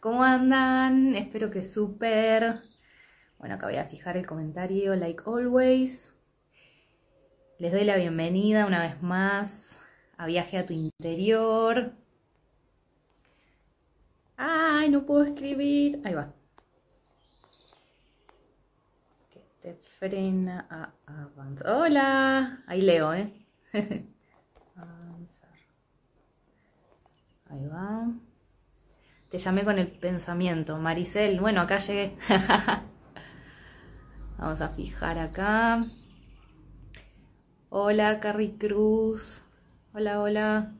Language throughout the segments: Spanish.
¿cómo andan? Espero que súper. Bueno, acá voy a fijar el comentario, like always. Les doy la bienvenida una vez más a Viaje a tu Interior. Ay, no puedo escribir. Ahí va. Que te frena a avanzar. Hola. Ahí leo, ¿eh? avanzar. Ahí va. Te llamé con el pensamiento. Maricel, bueno, acá llegué. Vamos a fijar acá. Hola, Carrie Cruz. Hola, hola.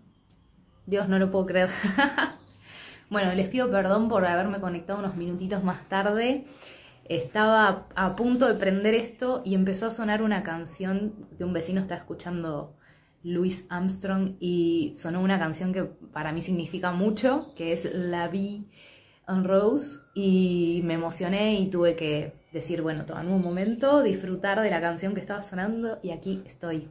Dios, no lo puedo creer. bueno, les pido perdón por haberme conectado unos minutitos más tarde. Estaba a punto de prender esto y empezó a sonar una canción que un vecino está escuchando, Louis Armstrong, y sonó una canción que para mí significa mucho, que es La Vie en Rose, y me emocioné y tuve que decir, bueno, tomarme un momento, disfrutar de la canción que estaba sonando y aquí estoy.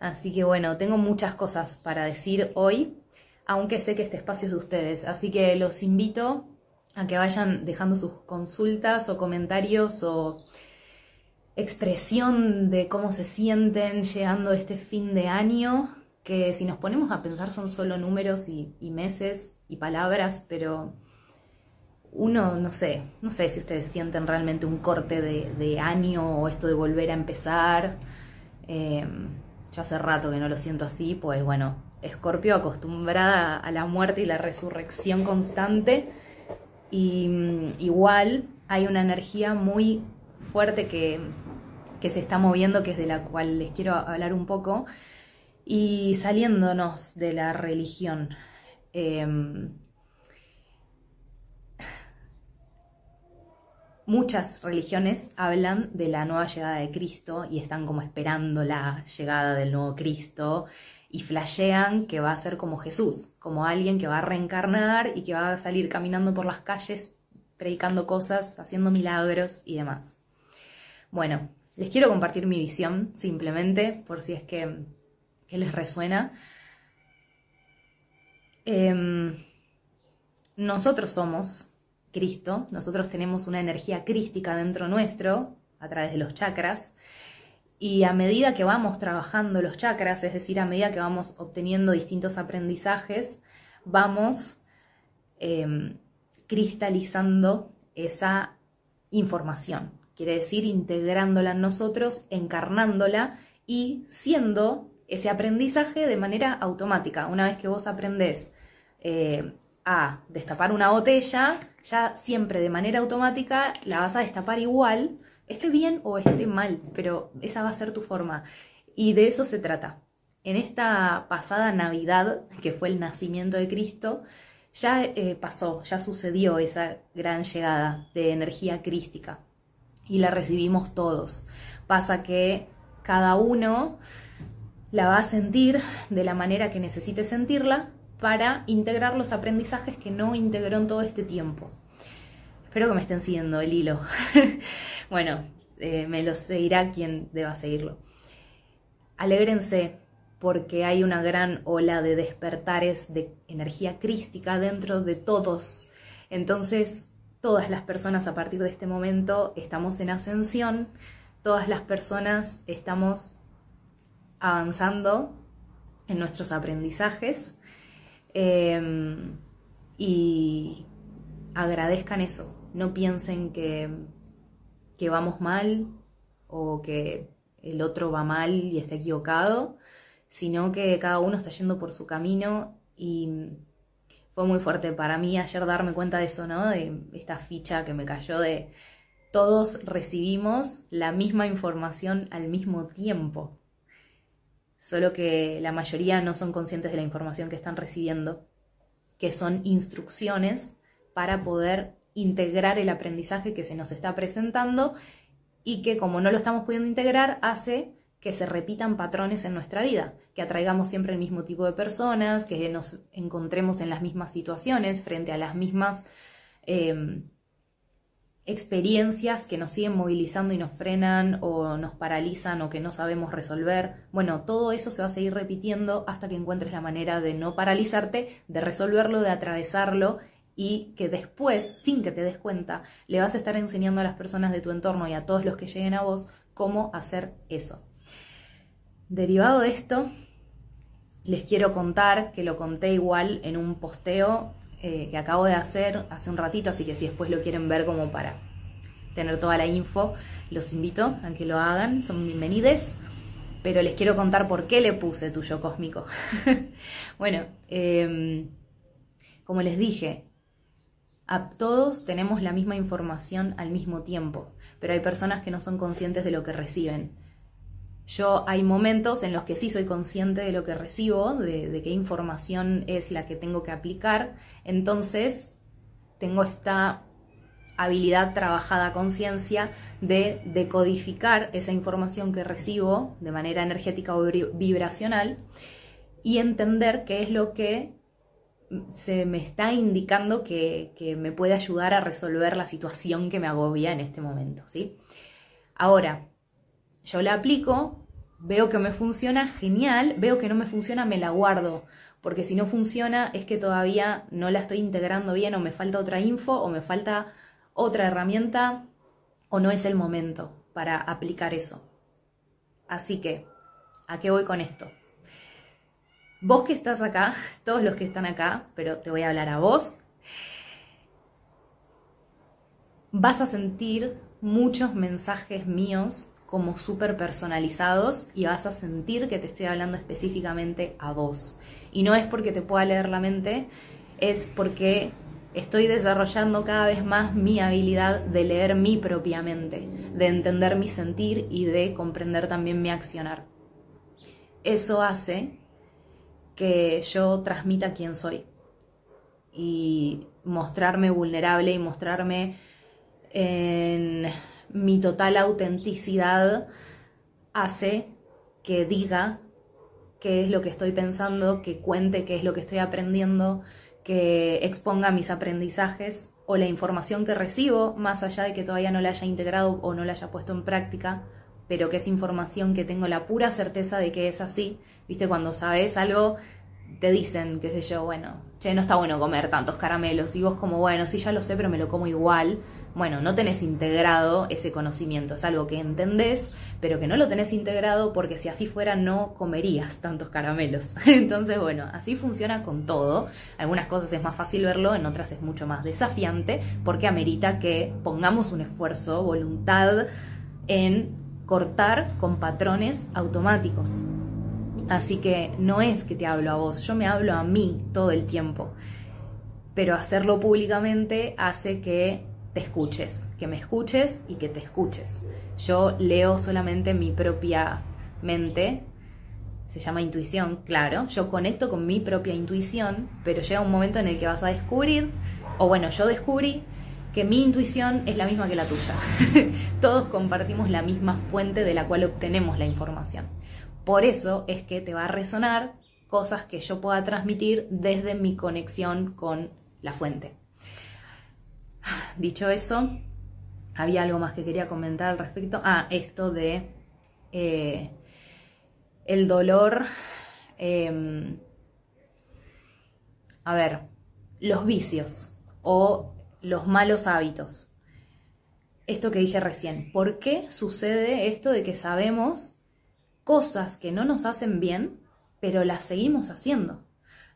Así que bueno, tengo muchas cosas para decir hoy, aunque sé que este espacio es de ustedes. Así que los invito a que vayan dejando sus consultas o comentarios o expresión de cómo se sienten llegando a este fin de año, que si nos ponemos a pensar son solo números y, meses y palabras, pero uno, no sé, no sé si ustedes sienten realmente un corte de, año o esto de volver a empezar. Eh, yo hace rato que no lo siento así, pues bueno, Escorpio acostumbrada a la muerte y la resurrección constante. Y mm, igual hay una energía muy fuerte que, que se está moviendo, que es de la cual les quiero hablar un poco. Y saliéndonos de la religión. Eh, Muchas religiones hablan de la nueva llegada de Cristo y están como esperando la llegada del nuevo Cristo y flashean que va a ser como Jesús, como alguien que va a reencarnar y que va a salir caminando por las calles predicando cosas, haciendo milagros y demás. Bueno, les quiero compartir mi visión simplemente por si es que, que les resuena. Eh, nosotros somos Cristo, nosotros tenemos una energía crística dentro nuestro, a través de los chakras, y a medida que vamos trabajando los chakras, es decir, a medida que vamos obteniendo distintos aprendizajes, vamos eh, cristalizando esa información. Quiere decir, integrándola en nosotros, encarnándola y siendo ese aprendizaje de manera automática. Una vez que vos aprendés eh, a destapar una botella, ya siempre de manera automática la vas a destapar igual, esté bien o esté mal, pero esa va a ser tu forma. Y de eso se trata. En esta pasada Navidad, que fue el nacimiento de Cristo, ya eh, pasó, ya sucedió esa gran llegada de energía crística y la recibimos todos. Pasa que cada uno la va a sentir de la manera que necesite sentirla para integrar los aprendizajes que no integró en todo este tiempo. Espero que me estén siguiendo el hilo. bueno, eh, me lo seguirá quien deba seguirlo. Alégrense porque hay una gran ola de despertares de energía crística dentro de todos. Entonces, todas las personas a partir de este momento estamos en ascensión, todas las personas estamos avanzando en nuestros aprendizajes eh, y agradezcan eso, no piensen que, que vamos mal o que el otro va mal y está equivocado, sino que cada uno está yendo por su camino y fue muy fuerte para mí ayer darme cuenta de eso, ¿no? De esta ficha que me cayó de todos recibimos la misma información al mismo tiempo solo que la mayoría no son conscientes de la información que están recibiendo, que son instrucciones para poder integrar el aprendizaje que se nos está presentando y que como no lo estamos pudiendo integrar hace que se repitan patrones en nuestra vida, que atraigamos siempre el mismo tipo de personas, que nos encontremos en las mismas situaciones, frente a las mismas em, experiencias que nos siguen movilizando y nos frenan o nos paralizan o que no sabemos resolver. Bueno, todo eso se va a seguir repitiendo hasta que encuentres la manera de no paralizarte, de resolverlo, de atravesarlo y que después, sin que te des cuenta, le vas a estar enseñando a las personas de tu entorno y a todos los que lleguen a vos cómo hacer eso. Derivado de esto, les quiero contar que lo conté igual en un posteo eh, que acabo de hacer hace un ratito, así que si después lo quieren ver como para tener toda la info, los invito a que lo hagan, son bienvenides, pero les quiero contar por qué le puse tuyo cósmico. bueno, em, como les dije, a todos tenemos la misma información al mismo tiempo, pero hay personas que no son conscientes de lo que reciben. Yo hay momentos en los que sí soy consciente de lo que recibo, de, qué información es la que tengo que aplicar, entonces tengo esta habilidad trabajada a conciencia de decodificar esa información que recibo de manera energética o vibracional y entender qué es lo que se me está indicando que, que, me puede ayudar a resolver la situación que me agobia en este momento, ¿sí? Ahora, yo la aplico, veo que me funciona, genial, veo que no me funciona, me la guardo, porque si no funciona es que todavía no la estoy integrando bien o me falta otra info o me falta otra herramienta o no es el momento para aplicar eso. Así que, ¿a qué voy con esto? Vos que estás acá, todos los que están acá, pero te voy a hablar a vos, vas a sentir muchos mensajes míos como súper personalizados y vas a sentir que te estoy hablando específicamente a vos. Y no es porque te pueda leer la mente, es porque estoy desarrollando cada vez más mi habilidad de leer mi propia mente, de entender mi sentir y de comprender también mi accionar. Eso hace que yo transmita quién soy y mostrarme vulnerable y mostrarme en mi total autenticidad hace que diga qué es lo que estoy pensando, que cuente qué es lo que estoy aprendiendo, que exponga mis aprendizajes o la información que recibo, más allá de que todavía no la haya integrado o no la haya puesto en práctica, pero que es información que tengo la pura certeza de que es así. Viste, cuando sabes algo, te dicen, qué sé yo, bueno, che, no está bueno comer tantos caramelos. Y vos como, bueno, sí, ya lo sé, pero me lo como igual. Bueno, no tenés integrado ese conocimiento, es algo que entendés, pero que no lo tenés integrado porque si así fuera no comerías tantos caramelos. Entonces, bueno, así funciona con todo. Algunas cosas es más fácil verlo, en otras es mucho más desafiante porque amerita que pongamos un esfuerzo, voluntad en cortar con patrones automáticos. Así que no es que te hablo a vos, yo me hablo a mí todo el tiempo. Pero hacerlo públicamente hace que te escuches, que me escuches y que te escuches. Yo leo solamente mi propia mente, se llama intuición, claro, yo conecto con mi propia intuición, pero llega un momento en el que vas a descubrir, o bueno, yo descubrí que mi intuición es la misma que la tuya. Todos compartimos la misma fuente de la cual obtenemos la información. Por eso es que te va a resonar cosas que yo pueda transmitir desde mi conexión con la fuente. Dicho eso, había algo más que quería comentar al respecto. Ah, esto de eh, el dolor. Em, a ver, los vicios o los malos hábitos. Esto que dije recién. ¿Por qué sucede esto de que sabemos cosas que no nos hacen bien, pero las seguimos haciendo?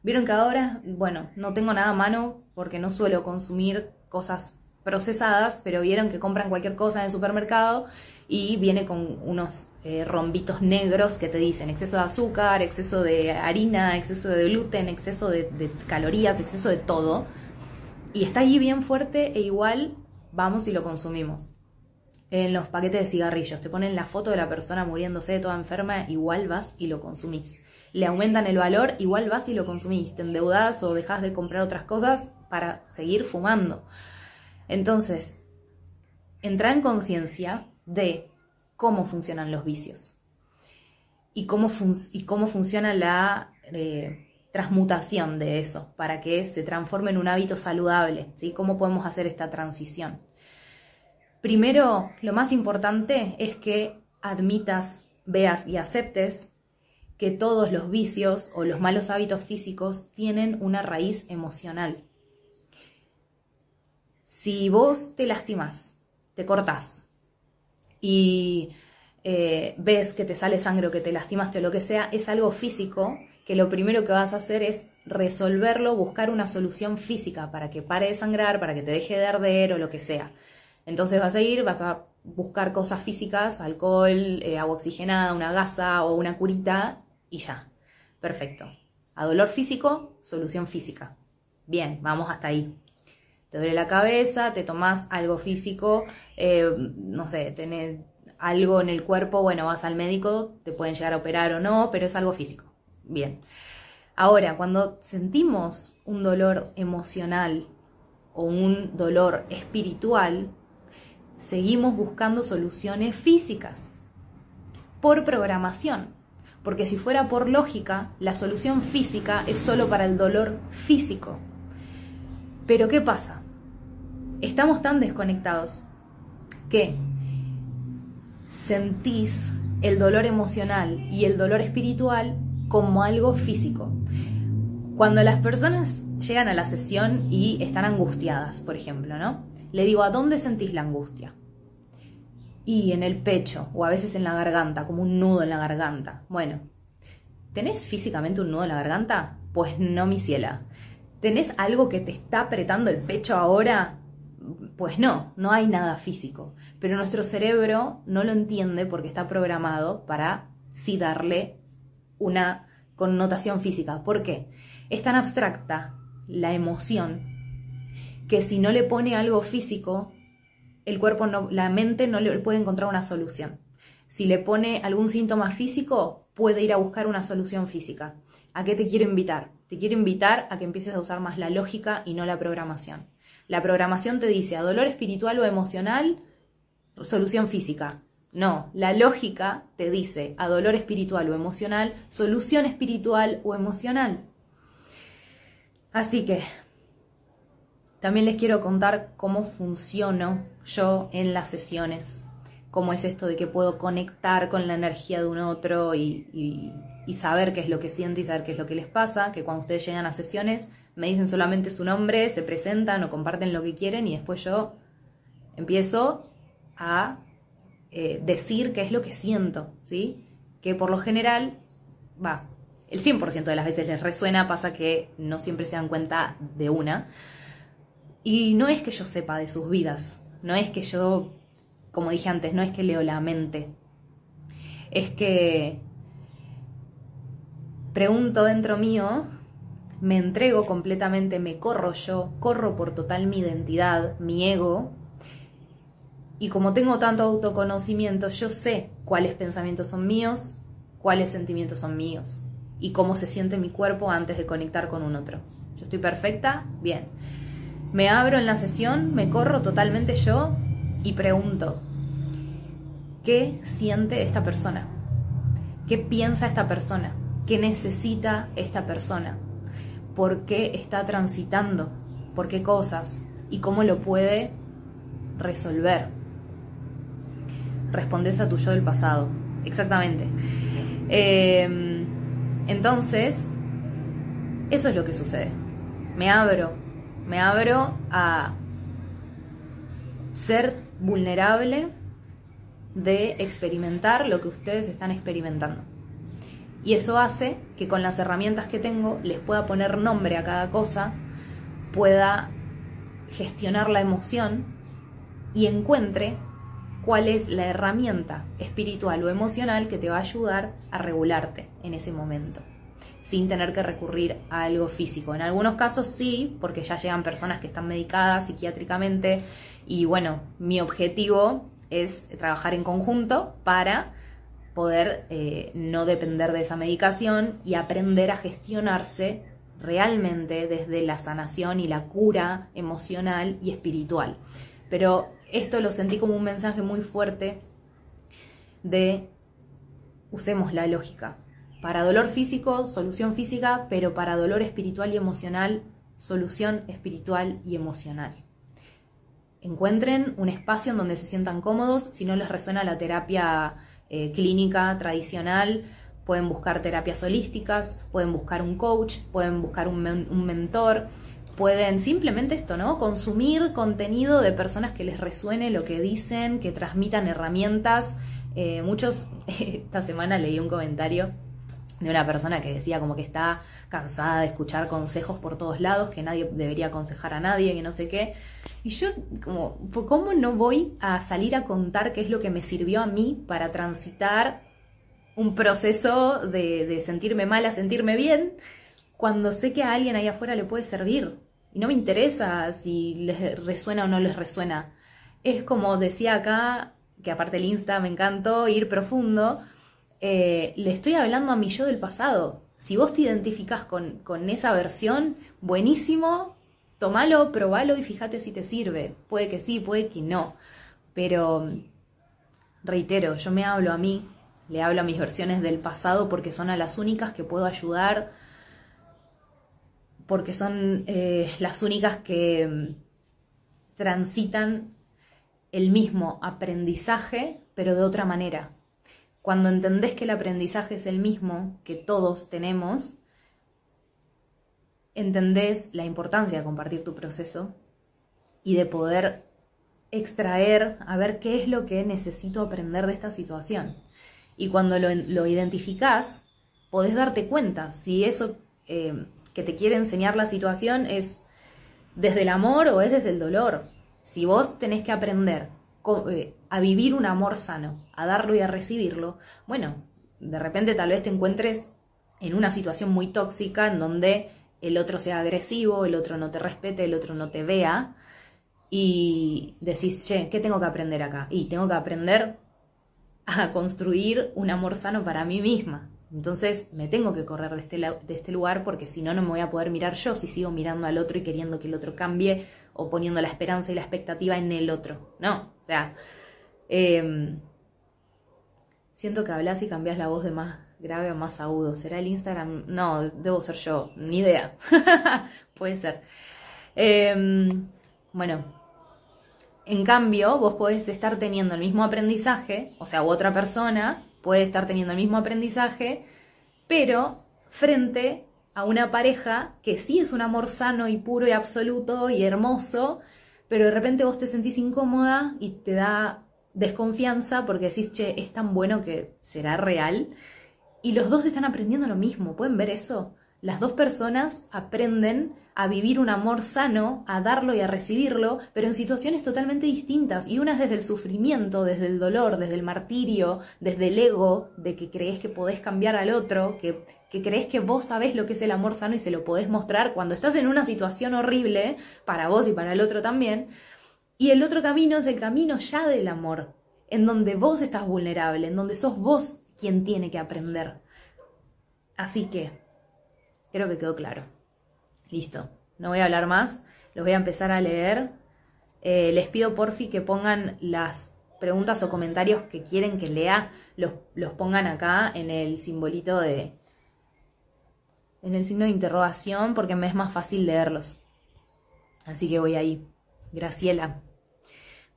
Vieron que ahora, bueno, no tengo nada a mano porque no suelo consumir cosas procesadas, pero vieron que compran cualquier cosa en el supermercado y viene con unos eh, rombitos negros que te dicen exceso de azúcar, exceso de harina, exceso de gluten, exceso de, calorías, exceso de todo. Y está ahí bien fuerte e igual vamos y lo consumimos. En los paquetes de cigarrillos te ponen la foto de la persona muriéndose de toda enferma, igual vas y lo consumís. Le aumentan el valor, igual vas y lo consumís. Te endeudas o dejas de comprar otras cosas, para seguir fumando. Entonces, entra en conciencia de cómo funcionan los vicios y cómo, y cómo funciona la eh, transmutación de eso para que se transforme en un hábito saludable, ¿sí? ¿Cómo podemos hacer esta transición? Primero, lo más importante es que admitas, veas y aceptes que todos los vicios o los malos hábitos físicos tienen una raíz emocional. Si vos te lastimas, te cortás y eh, ves que te sale sangre o que te lastimaste o lo que sea, es algo físico que lo primero que vas a hacer es resolverlo, buscar una solución física para que pare de sangrar, para que te deje de arder o lo que sea. Entonces vas a ir, vas a buscar cosas físicas, alcohol, eh, agua oxigenada, una gasa o una curita y ya. Perfecto. A dolor físico, solución física. Bien, vamos hasta ahí. Te duele la cabeza, te tomas algo físico, eh, no sé, tenés algo en el cuerpo, bueno, vas al médico, te pueden llegar a operar o no, pero es algo físico. Bien. Ahora, cuando sentimos un dolor emocional o un dolor espiritual, seguimos buscando soluciones físicas por programación. Porque si fuera por lógica, la solución física es solo para el dolor físico. Pero ¿qué pasa? Estamos tan desconectados que sentís el dolor emocional y el dolor espiritual como algo físico. Cuando las personas llegan a la sesión y están angustiadas, por ejemplo, ¿no? Le digo, ¿a dónde sentís la angustia? Y en el pecho, o a veces en la garganta, como un nudo en la garganta. Bueno, ¿tenés físicamente un nudo en la garganta? Pues no, mi ciela. ¿Tenés algo que te está apretando el pecho ahora? Pues no, no hay nada físico. Pero nuestro cerebro no lo entiende porque está programado para sí darle una connotación física. ¿Por qué? Es tan abstracta la emoción que si no le pone algo físico, el cuerpo no, la mente no le puede encontrar una solución. Si le pone algún síntoma físico, puede ir a buscar una solución física. ¿A qué te quiero invitar? Te quiero invitar a que empieces a usar más la lógica y no la programación. La programación te dice a dolor espiritual o emocional, solución física. No, la lógica te dice a dolor espiritual o emocional, solución espiritual o emocional. Así que también les quiero contar cómo funciono yo en las sesiones, cómo es esto de que puedo conectar con la energía de un otro y, saber qué es lo que siente y saber qué es lo que les pasa, que cuando ustedes llegan a sesiones me dicen solamente su nombre, se presentan o comparten lo que quieren y después yo empiezo a eh, decir qué es lo que siento, ¿sí? Que por lo general, va, el 100% de las veces les resuena, pasa que no siempre se dan cuenta de una. Y no es que yo sepa de sus vidas, no es que yo, como dije antes, no es que leo la mente, es que pregunto dentro mío, me entrego completamente, me corro yo, corro por total mi identidad, mi ego, y como tengo tanto autoconocimiento, yo sé cuáles pensamientos son míos, cuáles sentimientos son míos, y cómo se siente mi cuerpo antes de conectar con un otro. Yo estoy perfecta, bien. Me abro en la sesión, me corro totalmente yo y pregunto, ¿qué siente esta persona? ¿Qué piensa esta persona? ¿Qué necesita esta persona? ¿Por qué está transitando? ¿Por qué cosas? ¿Y cómo lo puede resolver? Respondes a tu yo del pasado. Exactamente. Em, entonces, eso es lo que sucede. Me abro, me abro a ser vulnerable de experimentar lo que ustedes están experimentando. Y eso hace que con las herramientas que tengo les pueda poner nombre a cada cosa, pueda gestionar la emoción y encuentre cuál es la herramienta espiritual o emocional que te va a ayudar a regularte en ese momento sin tener que recurrir a algo físico. En algunos casos sí, porque ya llegan personas que están medicadas psiquiátricamente y bueno, mi objetivo es trabajar en conjunto para poder eh, no depender de esa medicación y aprender a gestionarse realmente desde la sanación y la cura emocional y espiritual. Pero esto lo sentí como un mensaje muy fuerte de usemos la lógica. Para dolor físico, solución física, pero para dolor espiritual y emocional, solución espiritual y emocional. Encuentren un espacio en donde se sientan cómodos. Si no les resuena la terapia eh, clínica tradicional, pueden buscar terapias holísticas, pueden buscar un coach, pueden buscar un, un mentor, pueden simplemente esto, ¿no? Consumir contenido de personas que les resuene lo que dicen, que transmitan herramientas. Eh, muchos, esta semana leí un comentario de una persona que decía como que está cansada de escuchar consejos por todos lados, que nadie debería aconsejar a nadie, que no sé qué. Y yo como, ¿cómo no voy a salir a contar qué es lo que me sirvió a mí para transitar un proceso de, de sentirme mal a sentirme bien, cuando sé que a alguien ahí afuera le puede servir? Y no me interesa si les resuena o no les resuena. Es como decía acá, que aparte el Insta me encantó, ir profundo, eh, le estoy hablando a mi yo del pasado. Si vos te identificás con, con esa versión, buenísimo, tomalo, probalo y fíjate si te sirve. Puede que sí, puede que no. Pero, reitero, yo me hablo a mí, le hablo a mis versiones del pasado porque son a las únicas que puedo ayudar porque son eh, las únicas que mm, transitan el mismo aprendizaje, pero de otra manera. Cuando entendés que el aprendizaje es el mismo que todos tenemos, entendés la importancia de compartir tu proceso y de poder extraer a ver qué es lo que necesito aprender de esta situación. Y cuando lo, identificás, podés darte cuenta si eso eh, que te quiere enseñar la situación es desde el amor o es desde el dolor. Si vos tenés que aprender eh, a vivir un amor sano, a darlo y a recibirlo, bueno, de repente tal vez te encuentres en una situación muy tóxica en donde el otro sea agresivo, el otro no te respete, el otro no te vea, y decís, che, ¿qué tengo que aprender acá? Y tengo que aprender a construir un amor sano para mí misma. Entonces me tengo que correr de este, de este lugar porque si no, no me voy a poder mirar yo si sigo mirando al otro y queriendo que el otro cambie o poniendo la esperanza y la expectativa en el otro. No, o sea, em, siento que hablas y cambias la voz de más grave a más agudo. ¿Será el Instagram? No, debo ser yo, ni idea. Puede ser. Em, bueno, en cambio, vos podés estar teniendo el mismo aprendizaje, o sea, otra persona puede estar teniendo el mismo aprendizaje, pero frente a una pareja que sí es un amor sano y puro y absoluto y hermoso, pero de repente vos te sentís incómoda y te da desconfianza porque decís, che, es tan bueno que será real. Y los dos están aprendiendo lo mismo, ¿pueden ver eso? Las dos personas aprenden a vivir un amor sano, a darlo y a recibirlo, pero en situaciones totalmente distintas. Y una es desde el sufrimiento, desde el dolor, desde el martirio, desde el ego, de que crees que podés cambiar al otro, que, que crees que vos sabés lo que es el amor sano y se lo podés mostrar cuando estás en una situación horrible, para vos y para el otro también. Y el otro camino es el camino ya del amor, en donde vos estás vulnerable, en donde sos vos quien tiene que aprender. Así que, creo que quedó claro. Listo, no voy a hablar más, los voy a empezar a leer. Eh, les pido porfi que pongan las preguntas o comentarios que quieren que lea, los, los pongan acá en el simbolito de... en el signo de interrogación porque me es más fácil leerlos. Así que voy ahí. Graciela.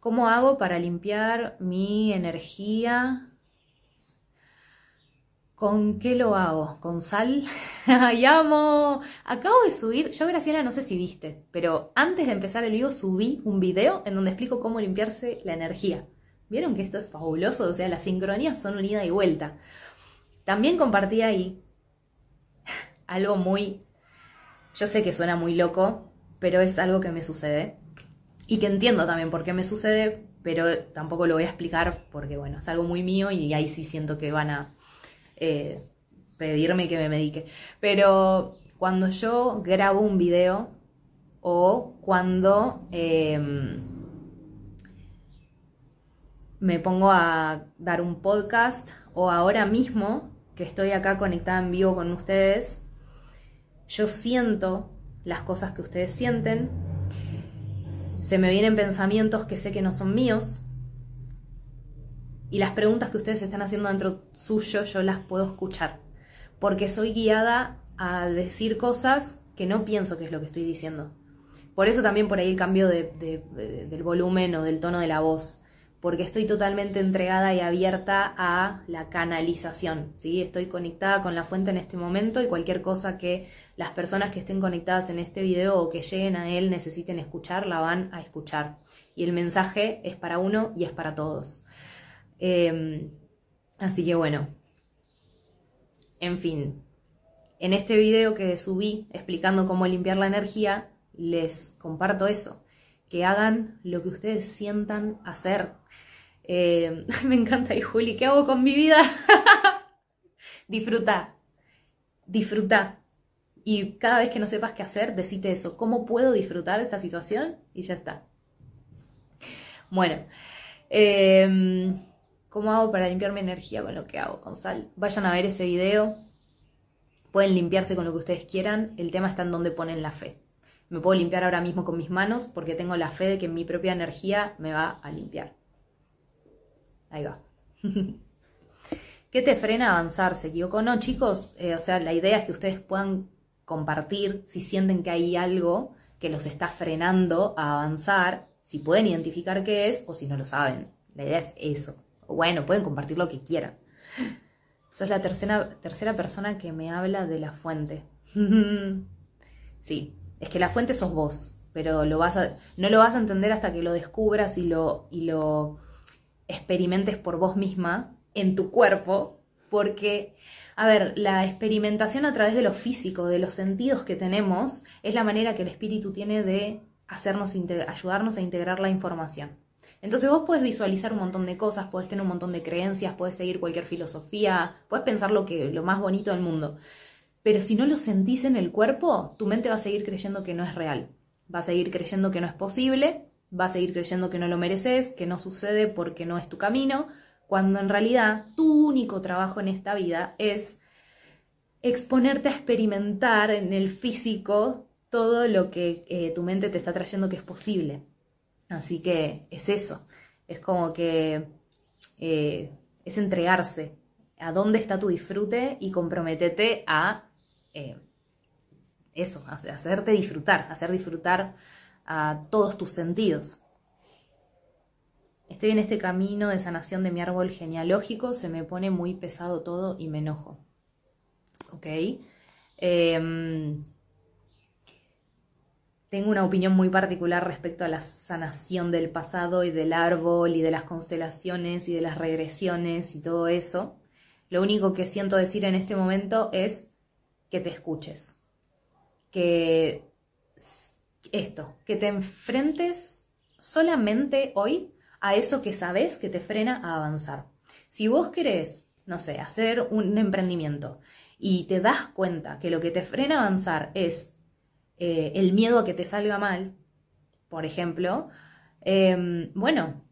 ¿Cómo hago para limpiar mi energía ¿Con qué lo hago? ¿Con sal? ¡Ay, amo! Acabo de subir, yo Graciela no sé si viste, pero antes de empezar el vivo subí un video en donde explico cómo limpiarse la energía. ¿Vieron que esto es fabuloso? O sea, las sincronías son unida y vuelta. También compartí ahí algo muy... Yo sé que suena muy loco, pero es algo que me sucede. Y que entiendo también por qué me sucede, pero tampoco lo voy a explicar porque, bueno, es algo muy mío y ahí sí siento que van a eh, pedirme que me medique. Pero cuando yo grabo un video o cuando em, me pongo a dar un podcast o ahora mismo que estoy acá conectada en vivo con ustedes, yo siento las cosas que ustedes sienten, se me vienen pensamientos que sé que no son míos, y las preguntas que ustedes están haciendo dentro suyo yo las puedo escuchar, porque soy guiada a decir cosas que no pienso que es lo que estoy diciendo. Por eso también por ahí el cambio del volumen o del tono de la voz porque estoy totalmente entregada y abierta a la canalización, ¿sí? Estoy conectada con la fuente en este momento y cualquier cosa que las personas que estén conectadas en este video o que lleguen a él necesiten escuchar, la van a escuchar. Y el mensaje es para uno y es para todos. Em, así que bueno, en fin, en este video que subí explicando cómo limpiar la energía, les comparto eso que hagan lo que ustedes sientan hacer. Eh, me encanta, y Juli, ¿qué hago con mi vida? disfruta, disfruta. Y cada vez que no sepas qué hacer, decite eso. ¿Cómo puedo disfrutar de esta situación? Y ya está. Bueno, em, ¿cómo hago para limpiar mi energía con lo que hago con sal? Vayan a ver ese video. Pueden limpiarse con lo que ustedes quieran. El tema está en donde ponen la fe me puedo limpiar ahora mismo con mis manos porque tengo la fe de que mi propia energía me va a limpiar. Ahí va. ¿Qué te frena a avanzar? ¿Se equivocó? No, chicos, eh, o sea, la idea es que ustedes puedan compartir si sienten que hay algo que los está frenando a avanzar, si pueden identificar qué es o si no lo saben. La idea es eso. Bueno, pueden compartir lo que quieran. Sos la tercera, tercera persona que me habla de la fuente. sí, es que la fuente sos vos, pero no lo vas a entender hasta que lo descubras y lo, experimentes por vos misma en tu cuerpo, porque, a ver, la experimentación a través de lo físico, de los sentidos que tenemos, es la manera que el espíritu tiene de hacernos, ayudarnos a integrar la información. Entonces vos puedes visualizar un montón de cosas, puedes tener un montón de creencias, puedes seguir cualquier filosofía, puedes pensar lo que lo más bonito del mundo. Pero si no lo sentís en el cuerpo, tu mente va a seguir creyendo que no es real. Va a seguir creyendo que no es posible, va a seguir creyendo que no lo mereces, que no sucede porque no es tu camino, cuando en realidad tu único trabajo en esta vida es exponerte a experimentar en el físico todo lo que eh, tu mente te está trayendo que es posible. Así que es eso, es como que eh, es entregarse a dónde está tu disfrute y comprometete a eh, eso, hacerte disfrutar, hacer disfrutar a todos tus sentidos. Estoy en este camino de sanación de mi árbol genealógico, se me pone muy pesado todo y me enojo. ¿Ok? Em, tengo una opinión muy particular respecto a la sanación del pasado y del árbol y de las constelaciones y de las regresiones y todo eso. Lo único que siento decir en este momento es que te escuches. Que esto, que te enfrentes solamente hoy a eso que sabes que te frena a avanzar. Si vos querés, no sé, hacer un emprendimiento y te das cuenta que lo que te frena a avanzar es eh, el miedo a que te salga mal, por ejemplo, em, bueno,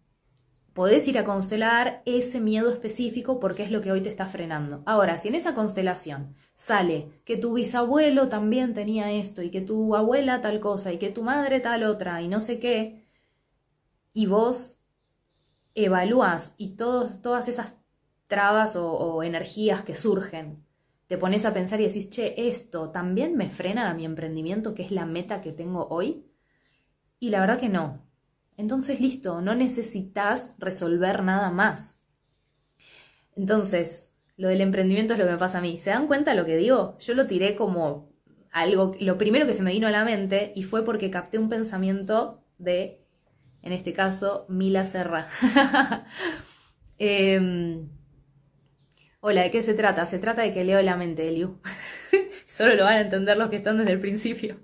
podés ir a constelar ese miedo específico porque es lo que hoy te está frenando. Ahora, si en esa constelación sale que tu bisabuelo también tenía esto y que tu abuela tal cosa y que tu madre tal otra y no sé qué, y vos evalúas y todos, todas esas trabas o, o energías que surgen, te pones a pensar y decís, che, esto también me frena a mi emprendimiento, que es la meta que tengo hoy. Y la verdad que no, entonces listo, no necesitas resolver nada más. Entonces, lo del emprendimiento es lo que me pasa a mí. ¿Se dan cuenta lo que digo? Yo lo tiré como algo, lo primero que se me vino a la mente y fue porque capté un pensamiento de, en este caso, Mila Serra. Em, hola, ¿de qué se trata? Se trata de que leo la mente, Eliu. Solo lo van a entender los que están desde el principio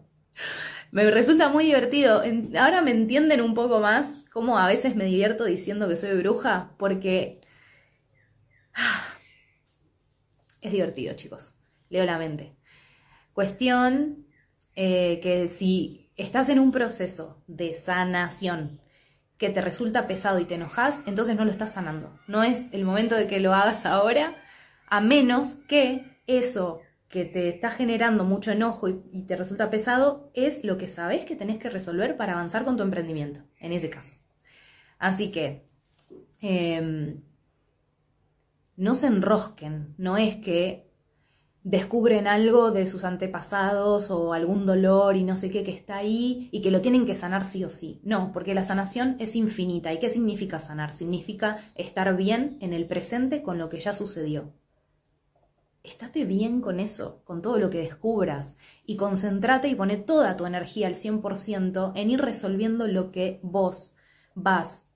me resulta muy divertido. Ahora me entienden un poco más cómo a veces me divierto diciendo que soy bruja, porque es divertido, chicos. Leo la mente. Cuestión eh, que si estás en un proceso de sanación que te resulta pesado y te enojas, entonces no lo estás sanando. No es el momento de que lo hagas ahora, a menos que eso que te está generando mucho enojo y, te resulta pesado es lo que sabes que tenés que resolver para avanzar con tu emprendimiento, en ese caso. Así que em, no se enrosquen, no es que descubren algo de sus antepasados o algún dolor y no sé qué que está ahí y que lo tienen que sanar sí o sí. No, porque la sanación es infinita. ¿Y qué significa sanar? Significa estar bien en el presente con lo que ya sucedió. Estate bien con eso, con todo lo que descubras y concéntrate y pone toda tu energía al 100% en ir resolviendo lo que vos vas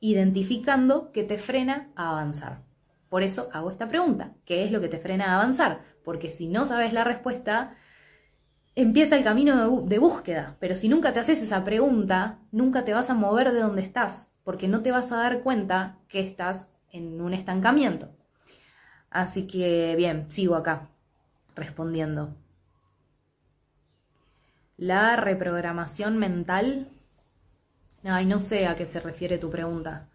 identificando que te frena a avanzar. Por eso hago esta pregunta, ¿qué es lo que te frena a avanzar? porque si no sabes la respuesta, empieza el camino de búsqueda, pero si nunca te haces esa pregunta, nunca te vas a mover de donde estás, porque no te vas a dar cuenta que estás en un estancamiento. Así que bien, sigo acá respondiendo. La reprogramación mental. Ay, no sé a qué se refiere tu pregunta.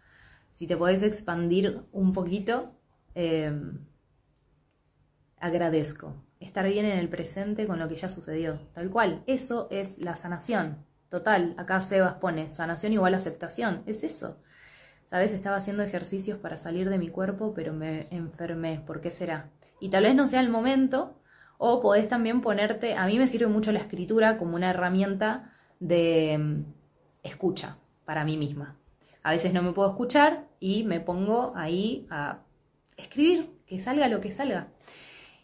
Si te podés expandir un poquito. Eh, agradezco. Estar bien en el presente con lo que ya sucedió. Tal cual. Eso es la sanación. Total. Acá Sebas pone sanación igual aceptación. Es eso. Sabes, estaba haciendo ejercicios para salir de mi cuerpo, pero me enfermé. ¿Por qué será? Y tal vez no sea el momento. O podés también ponerte. A mí me sirve mucho la escritura como una herramienta de mm, escucha para mí misma. A veces no me puedo escuchar y me pongo ahí a escribir, que salga lo que salga.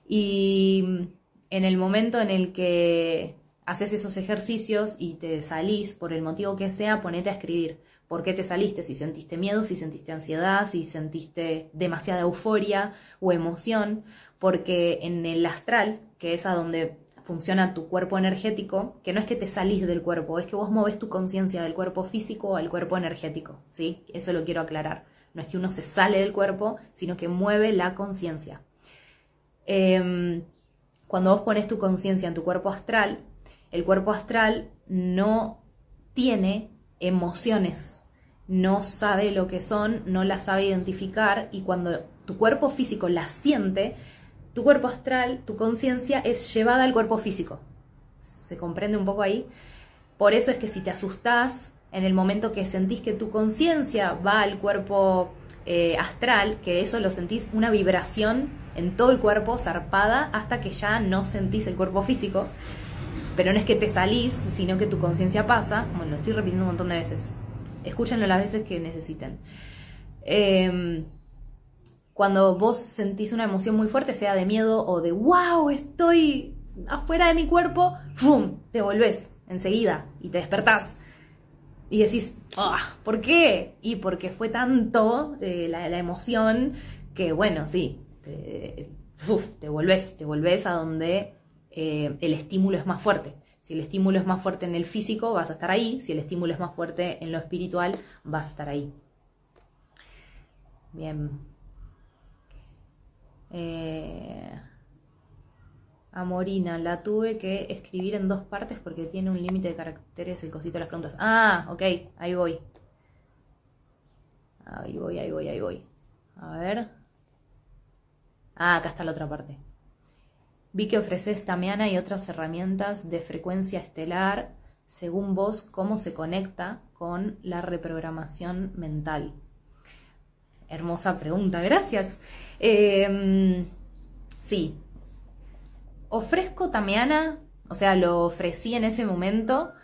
Y en el momento en el que haces esos ejercicios y te salís por el motivo que sea, ponete a escribir. ¿Por qué te saliste? Si sentiste miedo, si sentiste ansiedad, si sentiste demasiada euforia o emoción, porque en el astral, que es a donde funciona tu cuerpo energético, que no es que te salís del cuerpo, es que vos moves tu conciencia del cuerpo físico al cuerpo energético, ¿sí? Eso lo quiero aclarar. No es que uno se sale del cuerpo, sino que mueve la conciencia. Em, cuando vos pones tu conciencia en tu cuerpo astral, el cuerpo astral no tiene emociones, no sabe lo que son, no las sabe identificar y cuando tu cuerpo físico las siente, tu cuerpo astral, tu conciencia es llevada al cuerpo físico. ¿Se comprende un poco ahí? Por eso es que si te asustás en el momento que sentís que tu conciencia va al cuerpo eh, astral, que eso lo sentís una vibración en todo el cuerpo, zarpada, hasta que ya no sentís el cuerpo físico. Pero no es que te salís, sino que tu conciencia pasa. Bueno, lo estoy repitiendo un montón de veces. Escúchenlo las veces que necesiten. Em, cuando vos sentís una emoción muy fuerte, sea de miedo o de wow, estoy afuera de mi cuerpo, ¡fum! Te volvés enseguida y te despertás. Y decís, ah, ¿por qué? Y porque fue tanto eh, la, emoción que, bueno, sí, te, te volvés, te volvés a donde eh, el estímulo es más fuerte. Si el estímulo es más fuerte en el físico, vas a estar ahí. Si el estímulo es más fuerte en lo espiritual, vas a estar ahí. Bien. Eh, a Morina, la tuve que escribir en dos partes porque tiene un límite de caracteres el cosito de las preguntas. Ah, ok, ahí voy. Ahí voy, ahí voy, ahí voy. A ver. Ah, acá está la otra parte. Vi que ofreces Tamiana y otras herramientas de frecuencia estelar, según vos, cómo se conecta con la reprogramación mental. Hermosa pregunta, gracias. Em, sí, ofrezco Tamiana, o sea, lo ofrecí en ese momento,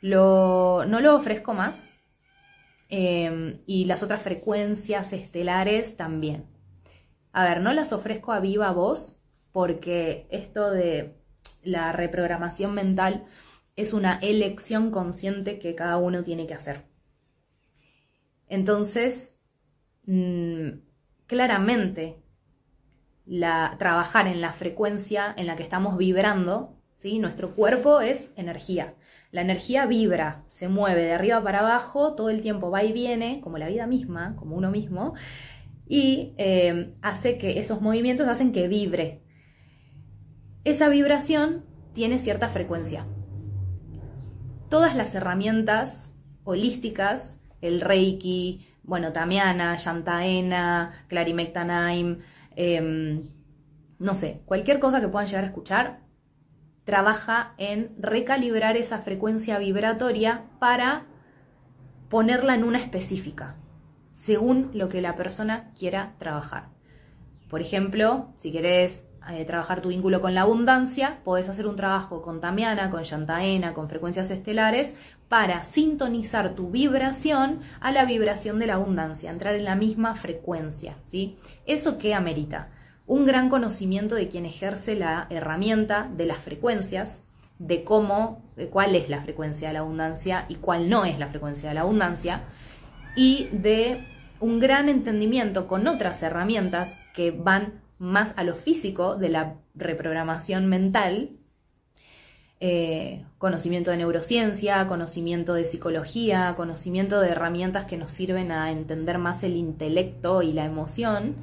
lo, no lo ofrezco más. Em, y las otras frecuencias estelares también. A ver, no las ofrezco a viva voz porque esto de la reprogramación mental es una elección consciente que cada uno tiene que hacer. Entonces, mm, claramente la, trabajar en la frecuencia en la que estamos vibrando, ¿sí? Nuestro cuerpo es energía. La energía vibra, se mueve de arriba para abajo, todo el tiempo va y viene, como la vida misma, como uno mismo, y eh, hace que esos movimientos hacen que vibre. Esa vibración tiene cierta frecuencia. Todas las herramientas holísticas, el Reiki, bueno, Tamiana, Yantaena, Clarimectanaim, Em, no sé, cualquier cosa que puedan llegar a escuchar, trabaja en recalibrar esa frecuencia vibratoria para ponerla en una específica, según lo que la persona quiera trabajar. Por ejemplo, si querés eh, trabajar tu vínculo con la abundancia, podés hacer un trabajo con Tamiana, con Yantaena, con frecuencias estelares, para sintonizar tu vibración a la vibración de la abundancia, entrar en la misma frecuencia. ¿sí? ¿Eso qué amerita? Un gran conocimiento de quien ejerce la herramienta de las frecuencias, de cómo, de cuál es la frecuencia de la abundancia y cuál no es la frecuencia de la abundancia, y de un gran entendimiento con otras herramientas que van más a lo físico de la reprogramación mental, eh, conocimiento de neurociencia, conocimiento de psicología, conocimiento de herramientas que nos sirven a entender más el intelecto y la emoción,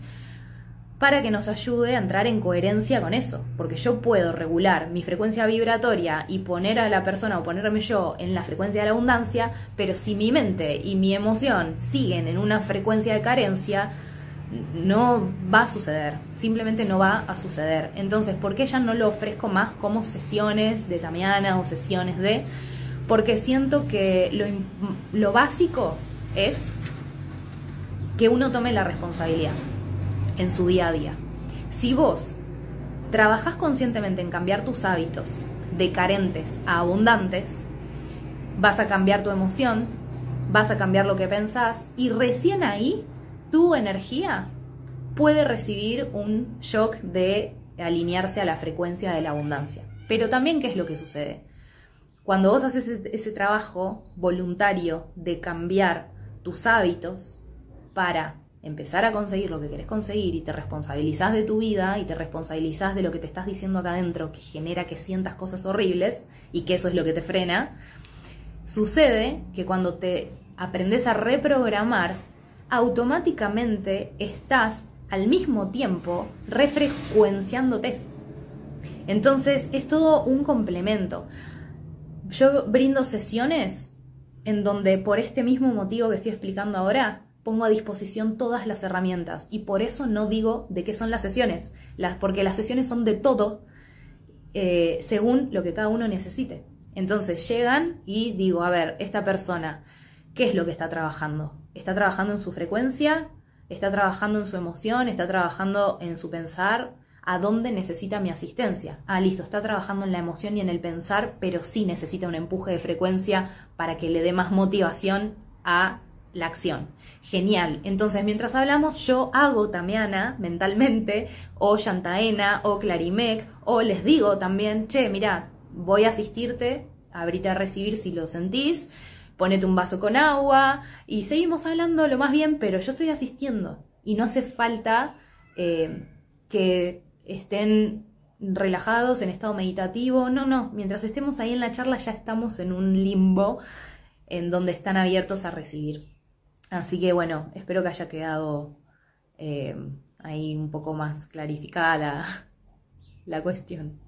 para que nos ayude a entrar en coherencia con eso, porque yo puedo regular mi frecuencia vibratoria y poner a la persona o ponerme yo en la frecuencia de la abundancia, pero si mi mente y mi emoción siguen en una frecuencia de carencia, no va a suceder, simplemente no va a suceder. Entonces, ¿por qué ya no lo ofrezco más como sesiones de Tamiana o sesiones de... Porque siento que lo, lo básico es que uno tome la responsabilidad en su día a día. Si vos trabajás conscientemente en cambiar tus hábitos de carentes a abundantes, vas a cambiar tu emoción, vas a cambiar lo que pensás y recién ahí tu energía puede recibir un shock de alinearse a la frecuencia de la abundancia. Pero también, ¿qué es lo que sucede? Cuando vos haces ese, trabajo voluntario de cambiar tus hábitos para empezar a conseguir lo que querés conseguir y te responsabilizás de tu vida y te responsabilizás de lo que te estás diciendo acá adentro que genera que sientas cosas horribles y que eso es lo que te frena, sucede que cuando te aprendes a reprogramar, automáticamente estás al mismo tiempo refrecuenciándote. Entonces es todo un complemento. Yo brindo sesiones en donde por este mismo motivo que estoy explicando ahora, pongo a disposición todas las herramientas y por eso no digo de qué son las sesiones, las, porque las sesiones son de todo eh, según lo que cada uno necesite. Entonces llegan y digo, a ver, esta persona, ¿qué es lo que está trabajando? ¿Está trabajando en su frecuencia? ¿Está trabajando en su emoción? ¿Está trabajando en su pensar? ¿A dónde necesita mi asistencia? Ah, listo, está trabajando en la emoción y en el pensar, pero sí necesita un empuje de frecuencia para que le dé más motivación a la acción. Genial. Entonces, mientras hablamos, yo hago Tamiana mentalmente, o Yantaena, o Clarimec, o les digo también, che, mira, voy a asistirte, abrite a recibir si lo sentís, ponete un vaso con agua, y seguimos hablando lo más bien, pero yo estoy asistiendo. Y no hace falta eh, que estén relajados en estado meditativo, no, no, mientras estemos ahí en la charla ya estamos en un limbo en donde están abiertos a recibir. Así que bueno, espero que haya quedado eh, ahí un poco más clarificada la, la cuestión.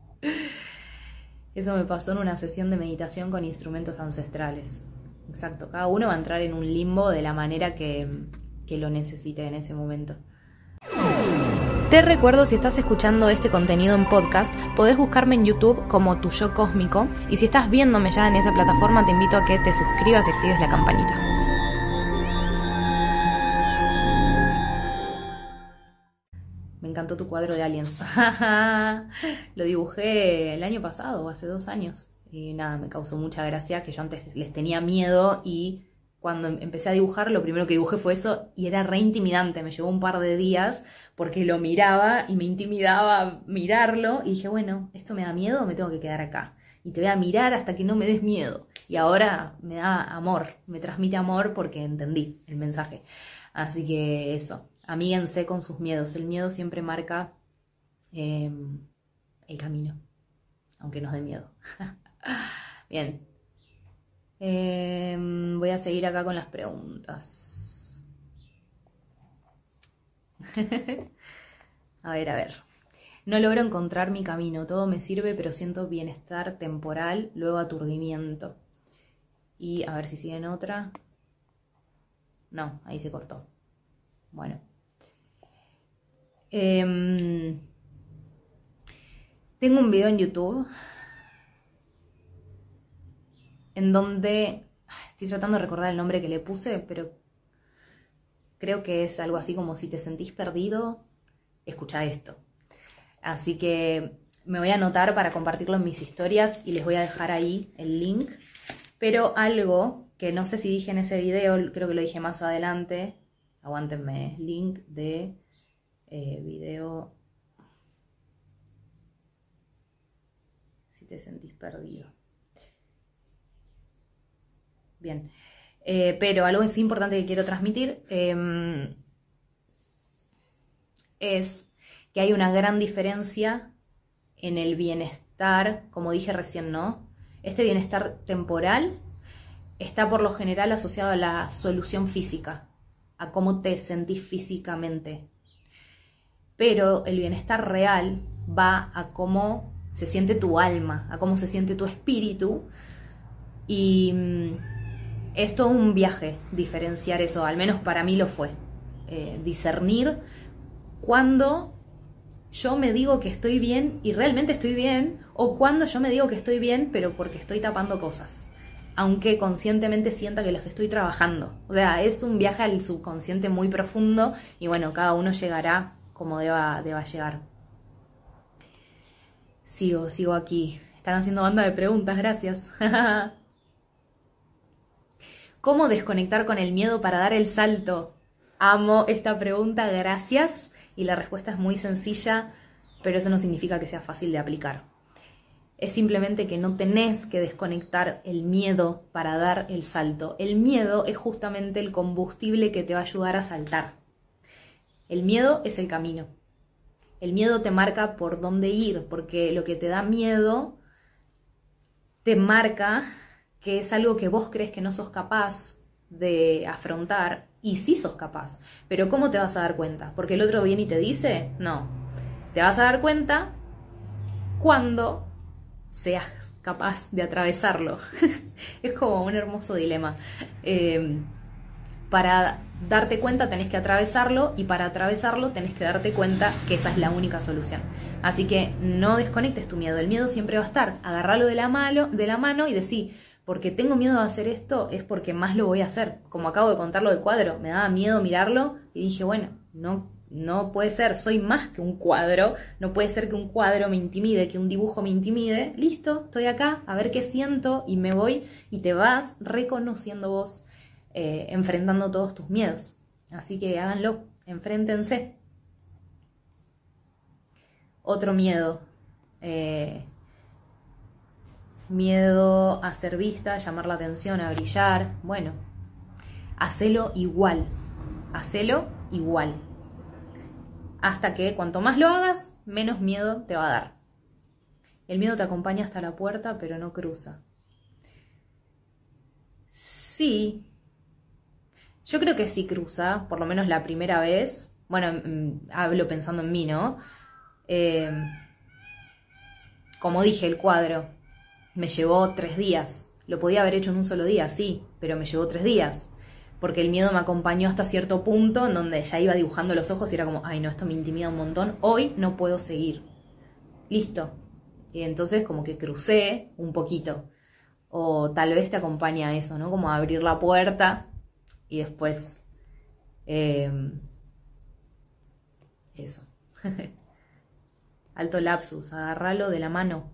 Eso me pasó en una sesión de meditación con instrumentos ancestrales. Exacto, cada uno va a entrar en un limbo de la manera que, que lo necesite en ese momento. Te recuerdo si estás escuchando este contenido en podcast, podés buscarme en YouTube como Tu Yo Cósmico y si estás viéndome ya en esa plataforma te invito a que te suscribas y actives la campanita. encantó tu cuadro de aliens. Lo dibujé el año pasado, o hace dos años. Y nada, me causó mucha gracia que yo antes les tenía miedo y cuando em-, empecé a dibujar, lo primero que dibujé fue eso y era re intimidante. Me llevó un par de días porque lo miraba y me intimidaba mirarlo. Y dije, bueno, esto me da miedo, me tengo que quedar acá. Y te voy a mirar hasta que no me des miedo. Y ahora me da amor, me transmite amor porque entendí el mensaje. Así que eso, amíguense con sus miedos. El miedo siempre marca em, el camino, aunque nos dé miedo. Bien. Em, voy a seguir acá con las preguntas. a ver, a ver. No logro encontrar mi camino, todo me sirve, pero siento bienestar temporal, luego aturdimiento. Y a ver si sigue en otra. No, ahí se cortó. Bueno. Em, Tengo un video en YouTube en donde estoy tratando de recordar el nombre que le puse, pero creo que es algo así como si te sentís perdido, escucha esto. Así que me voy a anotar para compartirlo en mis historias y les voy a dejar ahí el link. Pero algo que no sé si dije en ese video, creo que lo dije más adelante, aguántenme, link de eh, video si te sentís perdido. Bien, eh, pero algo es importante que quiero transmitir em, es que hay una gran diferencia en el bienestar, como dije recién, ¿no? Este bienestar temporal está por lo general asociado a la solución física, a cómo te sentís físicamente. Pero el bienestar real va a cómo se siente tu alma, a cómo se siente tu espíritu. Y mm, es todo un viaje diferenciar eso, al menos para mí lo fue. Eh, discernir cuando yo me digo que estoy bien y realmente estoy bien, o cuando yo me digo que estoy bien, pero porque estoy tapando cosas, aunque conscientemente sienta que las estoy trabajando. O sea, es un viaje al subconsciente muy profundo y bueno, cada uno llegará como deba, deba llegar. Sigo, sigo aquí. Están haciendo banda de preguntas, gracias. ¿Cómo desconectar con el miedo para dar el salto? Amo esta pregunta, gracias y la respuesta es muy sencilla, pero eso no significa que sea fácil de aplicar. Es simplemente que no tenés que desconectar el miedo para dar el salto. El miedo es justamente el combustible que te va a ayudar a saltar. El miedo es el camino. El miedo te marca por dónde ir, porque lo que te da miedo te marca que es algo que vos crees que no sos capaz de afrontar y sí sos capaz. Pero ¿cómo te vas a dar cuenta? ¿Porque el otro viene y te dice? No. Te vas a dar cuenta cuando seas capaz de atravesarlo. es como un hermoso dilema. Em, para darte cuenta tenés que atravesarlo y para atravesarlo tenés que darte cuenta que esa es la única solución. Así que no desconectes tu miedo. El miedo siempre va a estar. Agarralo de la mano, de la mano y decir porque tengo miedo de hacer esto, es porque más lo voy a hacer. Como acabo de contarlo del cuadro, me daba miedo mirarlo y dije, bueno, no, no puede ser, soy más que un cuadro, no puede ser que un cuadro me intimide, que un dibujo me intimide. Listo, estoy acá, a ver qué siento y me voy y te vas reconociendo vos, eh, enfrentando todos tus miedos. Así que háganlo, enfréntense. Otro miedo. Eh, miedo a ser vista, a llamar la atención, a brillar. Bueno, hacelo igual, hacelo igual. Hasta que cuanto más lo hagas, menos miedo te va a dar. El miedo te acompaña hasta la puerta, pero no cruza. Sí, yo creo que sí cruza, por lo menos la primera vez. Bueno, mm, hablo pensando en mí, ¿no? Eh, como dije, el cuadro me llevó tres días. Lo podía haber hecho en un solo día, sí, pero me llevó tres días. Porque el miedo me acompañó hasta cierto punto en donde ya iba dibujando los ojos y era como, ay no, esto me intimida un montón, hoy no puedo seguir. Listo. Y entonces como que crucé un poquito. O tal vez te acompaña eso, ¿no? Como abrir la puerta y después... Em, eso. Alto lapsus, agarralo de la mano.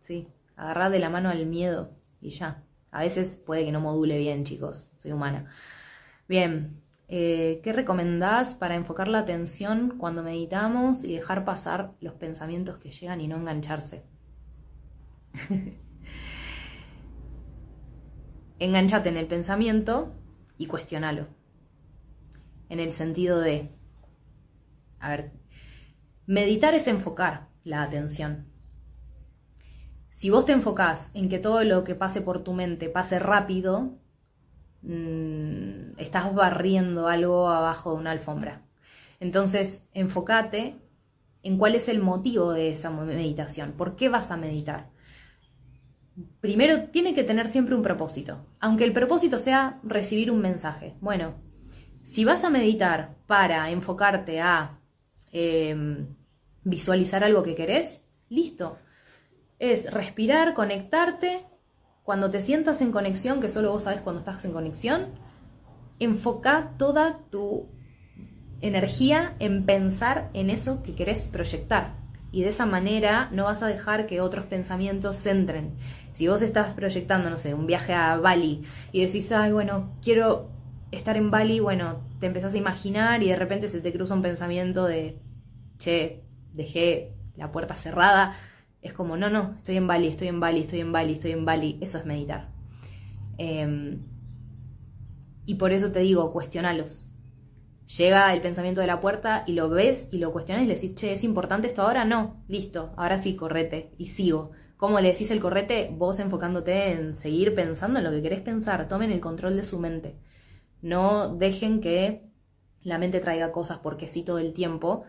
Sí. Agarrar de la mano al miedo y ya. A veces puede que no module bien, chicos. Soy humana. Bien, eh, ¿qué recomendás para enfocar la atención cuando meditamos y dejar pasar los pensamientos que llegan y no engancharse? Enganchate en el pensamiento y cuestionalo. En el sentido de, a ver, meditar es enfocar la atención. Si vos te enfocás en que todo lo que pase por tu mente pase rápido, mm, estás barriendo algo abajo de una alfombra. Entonces, enfócate en cuál es el motivo de esa meditación. ¿Por qué vas a meditar? Primero, tiene que tener siempre un propósito, aunque el propósito sea recibir un mensaje. Bueno, si vas a meditar para enfocarte a em, visualizar algo que querés, Listo. Es respirar, conectarte. Cuando te sientas en conexión, que solo vos sabes cuando estás en conexión, enfoca toda tu energía en pensar en eso que querés proyectar. Y de esa manera no vas a dejar que otros pensamientos se entren. Si vos estás proyectando, no sé, un viaje a Bali y decís, ay, bueno, quiero estar en Bali, bueno, te empezás a imaginar y de repente se te cruza un pensamiento de, che, dejé la puerta cerrada. Es como, no, no, estoy en Bali, estoy en Bali, estoy en Bali, estoy en Bali. Eso es meditar. Em, y por eso te digo, cuestionalos. Llega el pensamiento de la puerta y lo ves y lo cuestionas y le decís, che, ¿es importante esto ahora? No, listo, ahora sí, correte y sigo. ¿Cómo le decís el correte? Vos enfocándote en seguir pensando en lo que querés pensar. Tomen el control de su mente. No dejen que la mente traiga cosas porque sí todo el tiempo.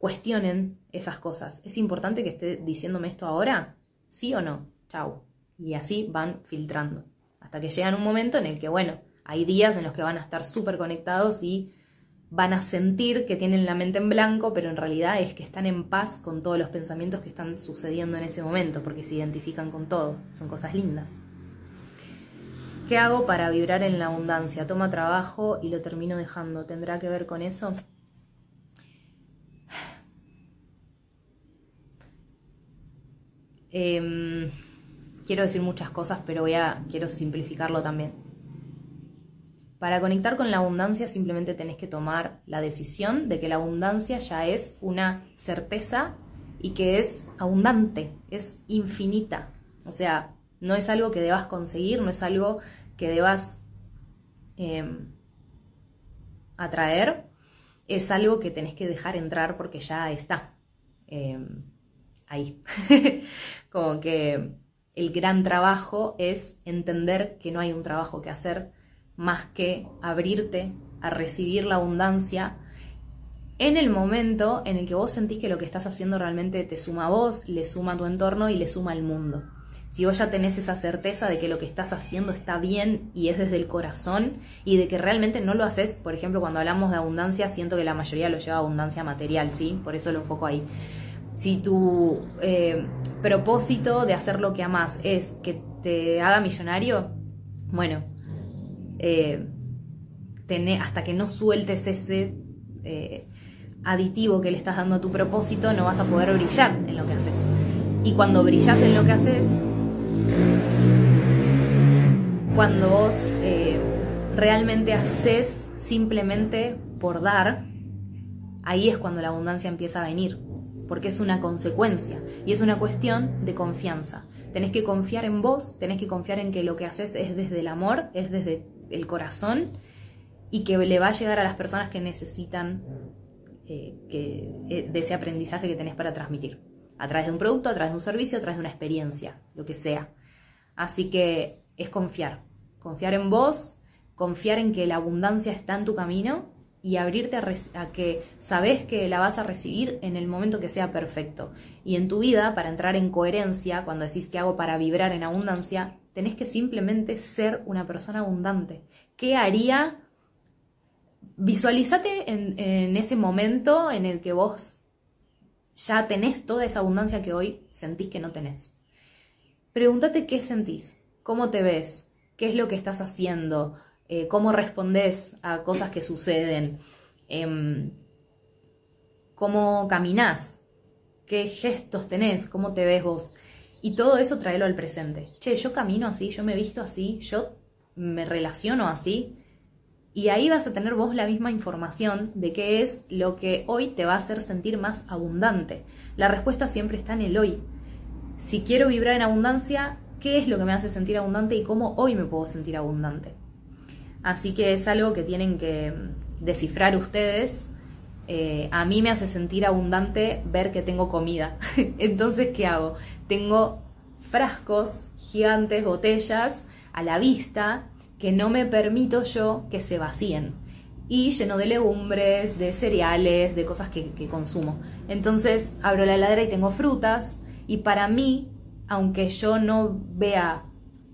Cuestionen esas cosas. ¿Es importante que esté diciéndome esto ahora? ¿Sí o no? Chau. Y así van filtrando. Hasta que llegan un momento en el que, bueno, hay días en los que van a estar súper conectados y van a sentir que tienen la mente en blanco, pero en realidad es que están en paz con todos los pensamientos que están sucediendo en ese momento, porque se identifican con todo. Son cosas lindas. ¿Qué hago para vibrar en la abundancia? Toma trabajo y lo termino dejando. ¿Tendrá que ver con eso? Em, quiero decir muchas cosas, pero voy a, quiero simplificarlo también. Para conectar con la abundancia simplemente tenés que tomar la decisión de que la abundancia ya es una certeza y que es abundante, es infinita. O sea, no es algo que debas conseguir, no es algo que debas em, atraer, es algo que tenés que dejar entrar porque ya está em, ahí. Como que el gran trabajo es entender que no hay un trabajo que hacer más que abrirte a recibir la abundancia en el momento en el que vos sentís que lo que estás haciendo realmente te suma a vos, le suma a tu entorno y le suma al mundo si vos ya tenés esa certeza de que lo que estás haciendo está bien y es desde el corazón y de que realmente no lo haces, por ejemplo, cuando hablamos de abundancia, siento que la mayoría lo lleva a abundancia material, ¿sí? Por eso lo enfoco ahí. Si tu eh, propósito de hacer lo que amas es que te haga millonario, bueno, eh, hasta que no sueltes ese eh, aditivo que le estás dando a tu propósito, no vas a poder brillar en lo que haces. Y cuando brillas en lo que haces, cuando vos eh, realmente haces simplemente por dar, ahí es cuando la abundancia empieza a venir, porque es una consecuencia y es una cuestión de confianza. Tenés que confiar en vos, tenés que confiar en que lo que haces es desde el amor, es desde el corazón y que le va a llegar a las personas que necesitan eh, eh, de ese aprendizaje que tenés para transmitir. A través de un producto, a través de un servicio, a través de una experiencia, lo que sea. Así que es confiar, confiar en vos, confiar en que la abundancia está en tu camino y abrirte a, que sabes que la vas a recibir en el momento que sea perfecto. Y en tu vida, para entrar en coherencia, cuando decís que hago para vibrar en abundancia, tenés que simplemente ser una persona abundante. ¿Qué haría? Visualízate en, en ese momento en el que vos ya tenés toda esa abundancia que hoy sentís que no tenés. Pregúntate qué sentís, cómo te ves, qué es lo que estás haciendo, eh, cómo respondes a cosas que suceden, em, cómo caminás, qué gestos tenés, cómo te ves vos. Y todo eso tráelo al presente. Che, yo camino así, yo me visto así, yo me relaciono así. Y ahí vas a tener vos la misma información de qué es lo que hoy te va a hacer sentir más abundante. La respuesta siempre está en el hoy si quiero vibrar en abundancia, qué es lo que me hace sentir abundante y cómo hoy me puedo sentir abundante. Así que es algo que tienen que mm, descifrar ustedes. Eh, a mí me hace sentir abundante ver que tengo comida. Entonces, ¿qué hago? Tengo frascos gigantes, botellas a la vista que no me permito yo que se vacíen. Y lleno de legumbres, de cereales, de cosas que, que consumo. Entonces abro la heladera y tengo frutas, y para mí, aunque yo no vea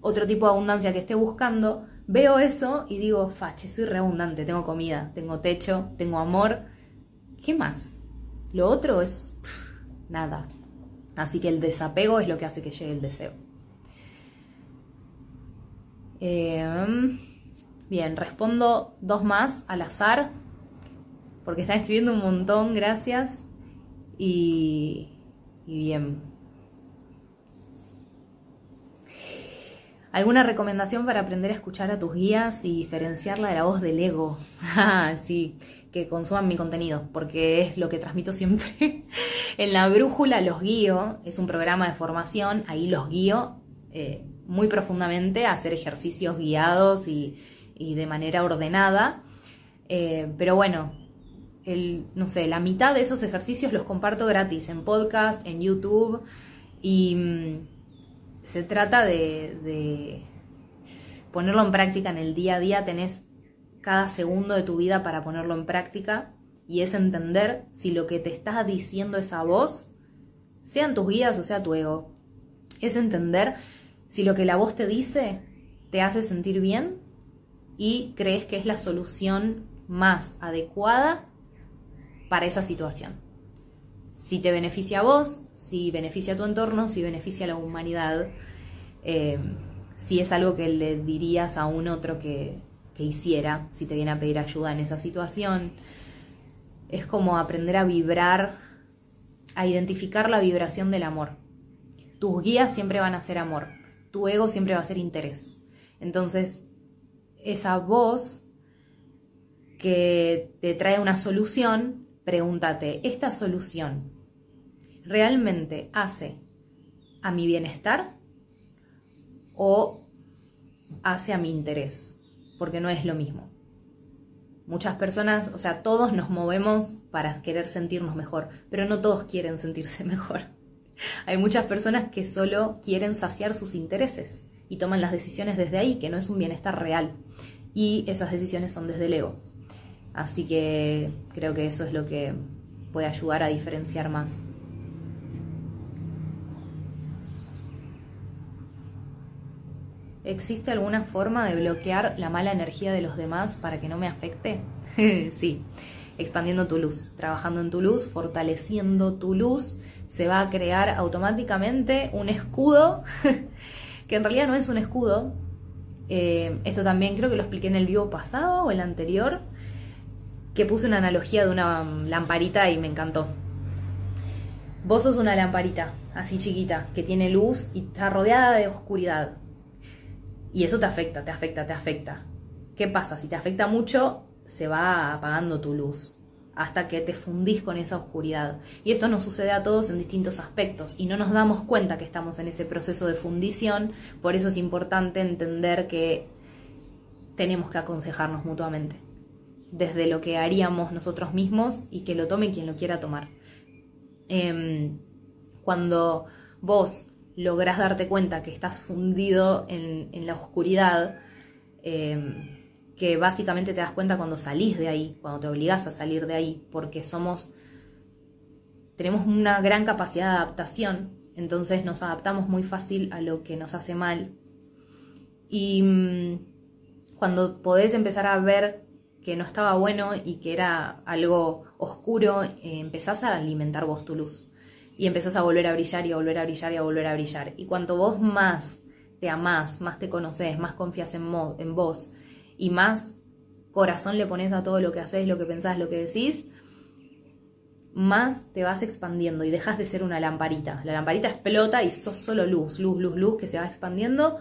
otro tipo de abundancia que esté buscando, veo eso y digo, fache, soy reabundante, tengo comida, tengo techo, tengo amor. ¿Qué más? Lo otro es nada. Así que el desapego es lo que hace que llegue el deseo. Em, bien, respondo dos más al azar, porque están escribiendo un montón, gracias. Y, y bien. ¿Alguna recomendación para aprender a escuchar a tus guías y diferenciarla de la voz del ego? Ah, sí, que consuman mi contenido, porque es lo que transmito siempre. en la brújula los guío, es un programa de formación, ahí los guío eh, muy profundamente a hacer ejercicios guiados y, de manera ordenada. Eh, pero bueno, el, no sé, la mitad de esos ejercicios los comparto gratis en podcast, en YouTube y mm, se trata de, ponerlo en práctica en el día a día. Tenés cada segundo de tu vida para ponerlo en práctica y es entender si lo que te está diciendo esa voz, sean tus guías o sea tu ego, es entender si lo que la voz te dice te hace sentir bien y crees que es la solución más adecuada para esa situación. Si te beneficia a vos, si beneficia a tu entorno, si beneficia a la humanidad, eh, si es algo que le dirías a un otro que, que hiciera si te viene a pedir ayuda en esa situación. Es como aprender a vibrar, a identificar la vibración del amor. Tus guías siempre van a ser amor, tu ego siempre va a ser interés. Entonces, esa voz que te trae una solución, pregúntate, ¿esta solución realmente hace a mi bienestar o hace a mi interés? porque no es lo mismo. Muchas personas, o sea, todos nos movemos para querer sentirnos mejor, pero no todos quieren sentirse mejor. Hay muchas personas que solo quieren saciar sus intereses y toman las decisiones desde ahí, que no es un bienestar real. Y esas decisiones son desde el ego. Así que creo que eso es lo que puede ayudar a diferenciar más. ¿Existe alguna forma de bloquear la mala energía de los demás para que no me afecte? sí, expandiendo tu luz, trabajando en tu luz, fortaleciendo tu luz, se va a crear automáticamente un escudo, que en realidad no es un escudo. Eh, esto también creo que lo expliqué en el vivo pasado o el anterior, que puse una analogía de una lamparita y me encantó. Vos sos una lamparita, así chiquita, que tiene luz y está rodeada de oscuridad y eso te afecta, te afecta, te afecta. ¿Qué pasa? Si te afecta mucho, se va apagando tu luz hasta que te fundís con esa oscuridad. Y esto nos sucede a todos en distintos aspectos y no nos damos cuenta que estamos en ese proceso de fundición, por eso es importante entender que tenemos que aconsejarnos mutuamente, desde lo que haríamos nosotros mismos y que lo tome quien lo quiera tomar. Em, cuando vos logras darte cuenta que estás fundido en, la oscuridad, em, que básicamente te das cuenta cuando salís de ahí, cuando te obligas a salir de ahí, porque somos, tenemos una gran capacidad de adaptación, entonces nos adaptamos muy fácil a lo que nos hace mal. Y mm, cuando podés empezar a ver que no estaba bueno y que era algo oscuro, eh, empezás a alimentar vos tu luz y empezás a volver a brillar y a volver a brillar y a volver a brillar. Y cuanto vos más te amás, más te conoces, más confías en, en vos y más corazón le pones a todo lo que haces, lo que pensás, lo que decís, más te vas expandiendo y dejas de ser una lamparita. La lamparita explota y sos solo luz, luz, luz, luz que se va expandiendo.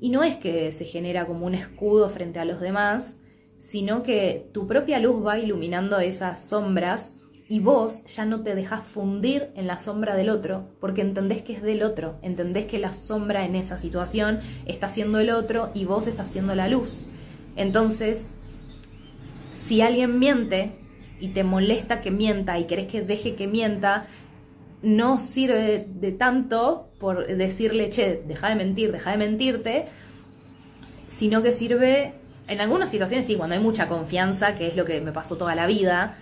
Y no es que se genera como un escudo frente a los demás, sino que tu propia luz va iluminando esas sombras y vos ya no te dejas fundir en la sombra del otro porque entendés que es del otro, entendés que la sombra en esa situación está siendo el otro y vos estás siendo la luz. Entonces, si alguien miente y te molesta que mienta y querés que deje que mienta, no sirve de tanto por decirle, che, deja de mentir, deja de mentirte, sino que sirve en algunas situaciones, sí, cuando hay mucha confianza, que es lo que me pasó toda la vida,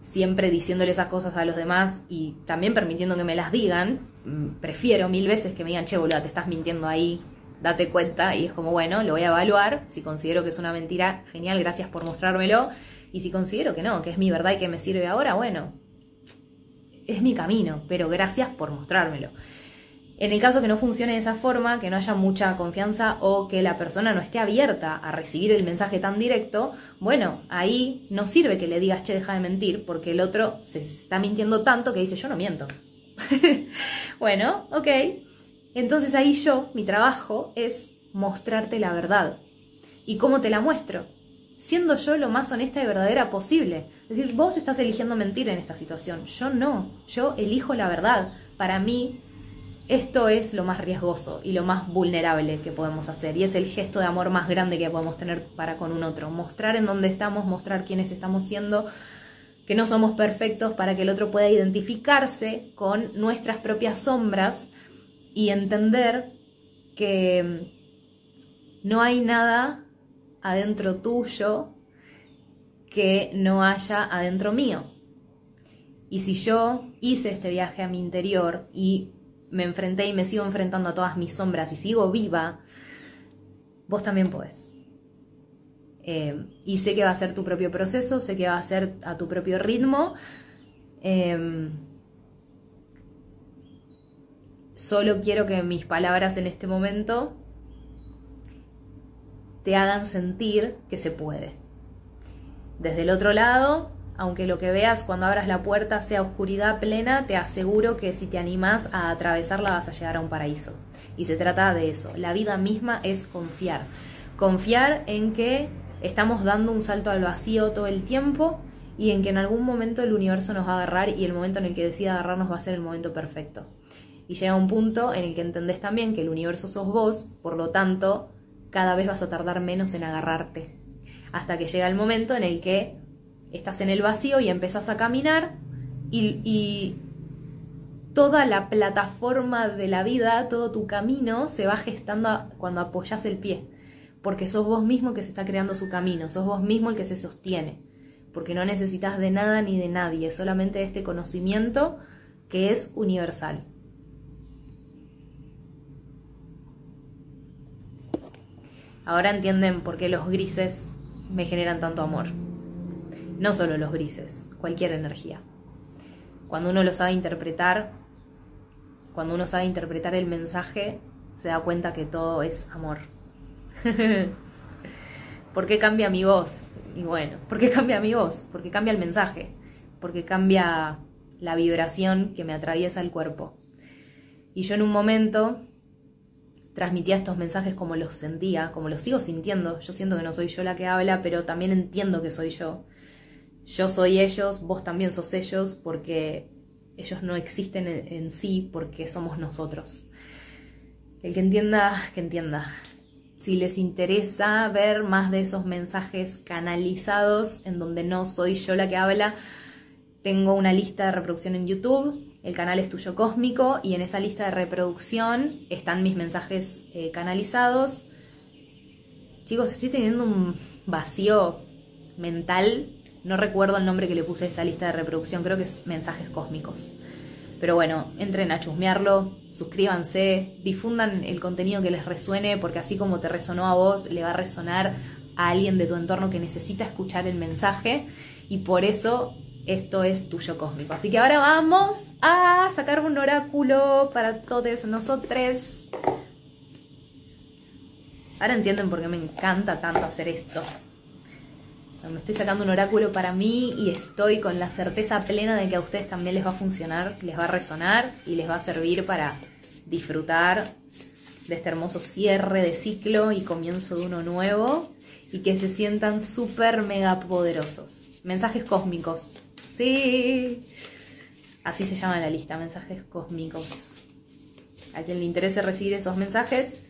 siempre diciéndole esas cosas a los demás y también permitiendo que me las digan, mm, prefiero mil veces que me digan, che, boluda, te estás mintiendo ahí, date cuenta, y es como, bueno, lo voy a evaluar, si considero que es una mentira, genial, gracias por mostrármelo, y si considero que no, que es mi verdad y que me sirve ahora, bueno, es mi camino, pero gracias por mostrármelo. En el caso que no funcione de esa forma, que no haya mucha confianza o que la persona no esté abierta a recibir el mensaje tan directo, bueno, ahí no sirve que le digas, che, deja de mentir, porque el otro se está mintiendo tanto que dice, yo no miento. bueno, ok. Entonces ahí yo, mi trabajo es mostrarte la verdad. ¿Y cómo te la muestro? Siendo yo lo más honesta y verdadera posible. Es decir, vos estás eligiendo mentir en esta situación. Yo no. Yo elijo la verdad. Para mí, esto es lo más riesgoso y lo más vulnerable que podemos hacer y es el gesto de amor más grande que podemos tener para con un otro. Mostrar en dónde estamos, mostrar quiénes estamos siendo, que no somos perfectos para que el otro pueda identificarse con nuestras propias sombras y entender que no hay nada adentro tuyo que no haya adentro mío. Y si yo hice este viaje a mi interior y me enfrenté y me sigo enfrentando a todas mis sombras y sigo viva, vos también podés. Eh, y sé que va a ser tu propio proceso, sé que va a ser a tu propio ritmo. Em, solo quiero que mis palabras en este momento te hagan sentir que se puede. Desde el otro lado, aunque lo que veas cuando abras la puerta sea oscuridad plena, te aseguro que si te animas a atravesarla vas a llegar a un paraíso. Y se trata de eso. La vida misma es confiar. Confiar en que estamos dando un salto al vacío todo el tiempo y en que en algún momento el universo nos va a agarrar y el momento en el que decida agarrarnos va a ser el momento perfecto. Y llega un punto en el que entendés también que el universo sos vos, por lo tanto, cada vez vas a tardar menos en agarrarte. Hasta que llega el momento en el que estás en el vacío y empezás a caminar y, toda la plataforma de la vida, todo tu camino se va gestando cuando apoyas el pie, porque sos vos mismo que se está creando su camino, sos vos mismo el que se sostiene, porque no necesitas de nada ni de nadie, solamente de este conocimiento que es universal. Ahora entienden por qué los grises me generan tanto amor. No solo los grises, cualquier energía. Cuando uno lo sabe interpretar, cuando uno sabe interpretar el mensaje, se da cuenta que todo es amor. ¿Por qué cambia mi voz? Y bueno, ¿por qué cambia mi voz? Porque cambia el mensaje, porque cambia la vibración que me atraviesa el cuerpo. Y yo en un momento transmitía estos mensajes como los sentía, como los sigo sintiendo. Yo siento que no soy yo la que habla, pero también entiendo que soy yo yo soy ellos, vos también sos ellos, porque ellos no existen en, sí, porque somos nosotros. El que entienda, que entienda. Si les interesa ver más de esos mensajes canalizados en donde no soy yo la que habla, tengo una lista de reproducción en YouTube, el canal es Tuyo Cósmico y en esa lista de reproducción están mis mensajes eh, canalizados. Chicos, estoy teniendo un vacío mental no recuerdo el nombre que le puse a esa lista de reproducción, creo que es mensajes cósmicos. Pero bueno, entren a chusmearlo, suscríbanse, difundan el contenido que les resuene, porque así como te resonó a vos, le va a resonar a alguien de tu entorno que necesita escuchar el mensaje. Y por eso esto es tuyo cósmico. Así que ahora vamos a sacar un oráculo para todos nosotros. Ahora entienden por qué me encanta tanto hacer esto. Me estoy sacando un oráculo para mí y estoy con la certeza plena de que a ustedes también les va a funcionar, les va a resonar y les va a servir para disfrutar de este hermoso cierre de ciclo y comienzo de uno nuevo y que se sientan súper mega poderosos. Mensajes cósmicos. Sí. Así se llama la lista, mensajes cósmicos. A quien le interese recibir esos mensajes,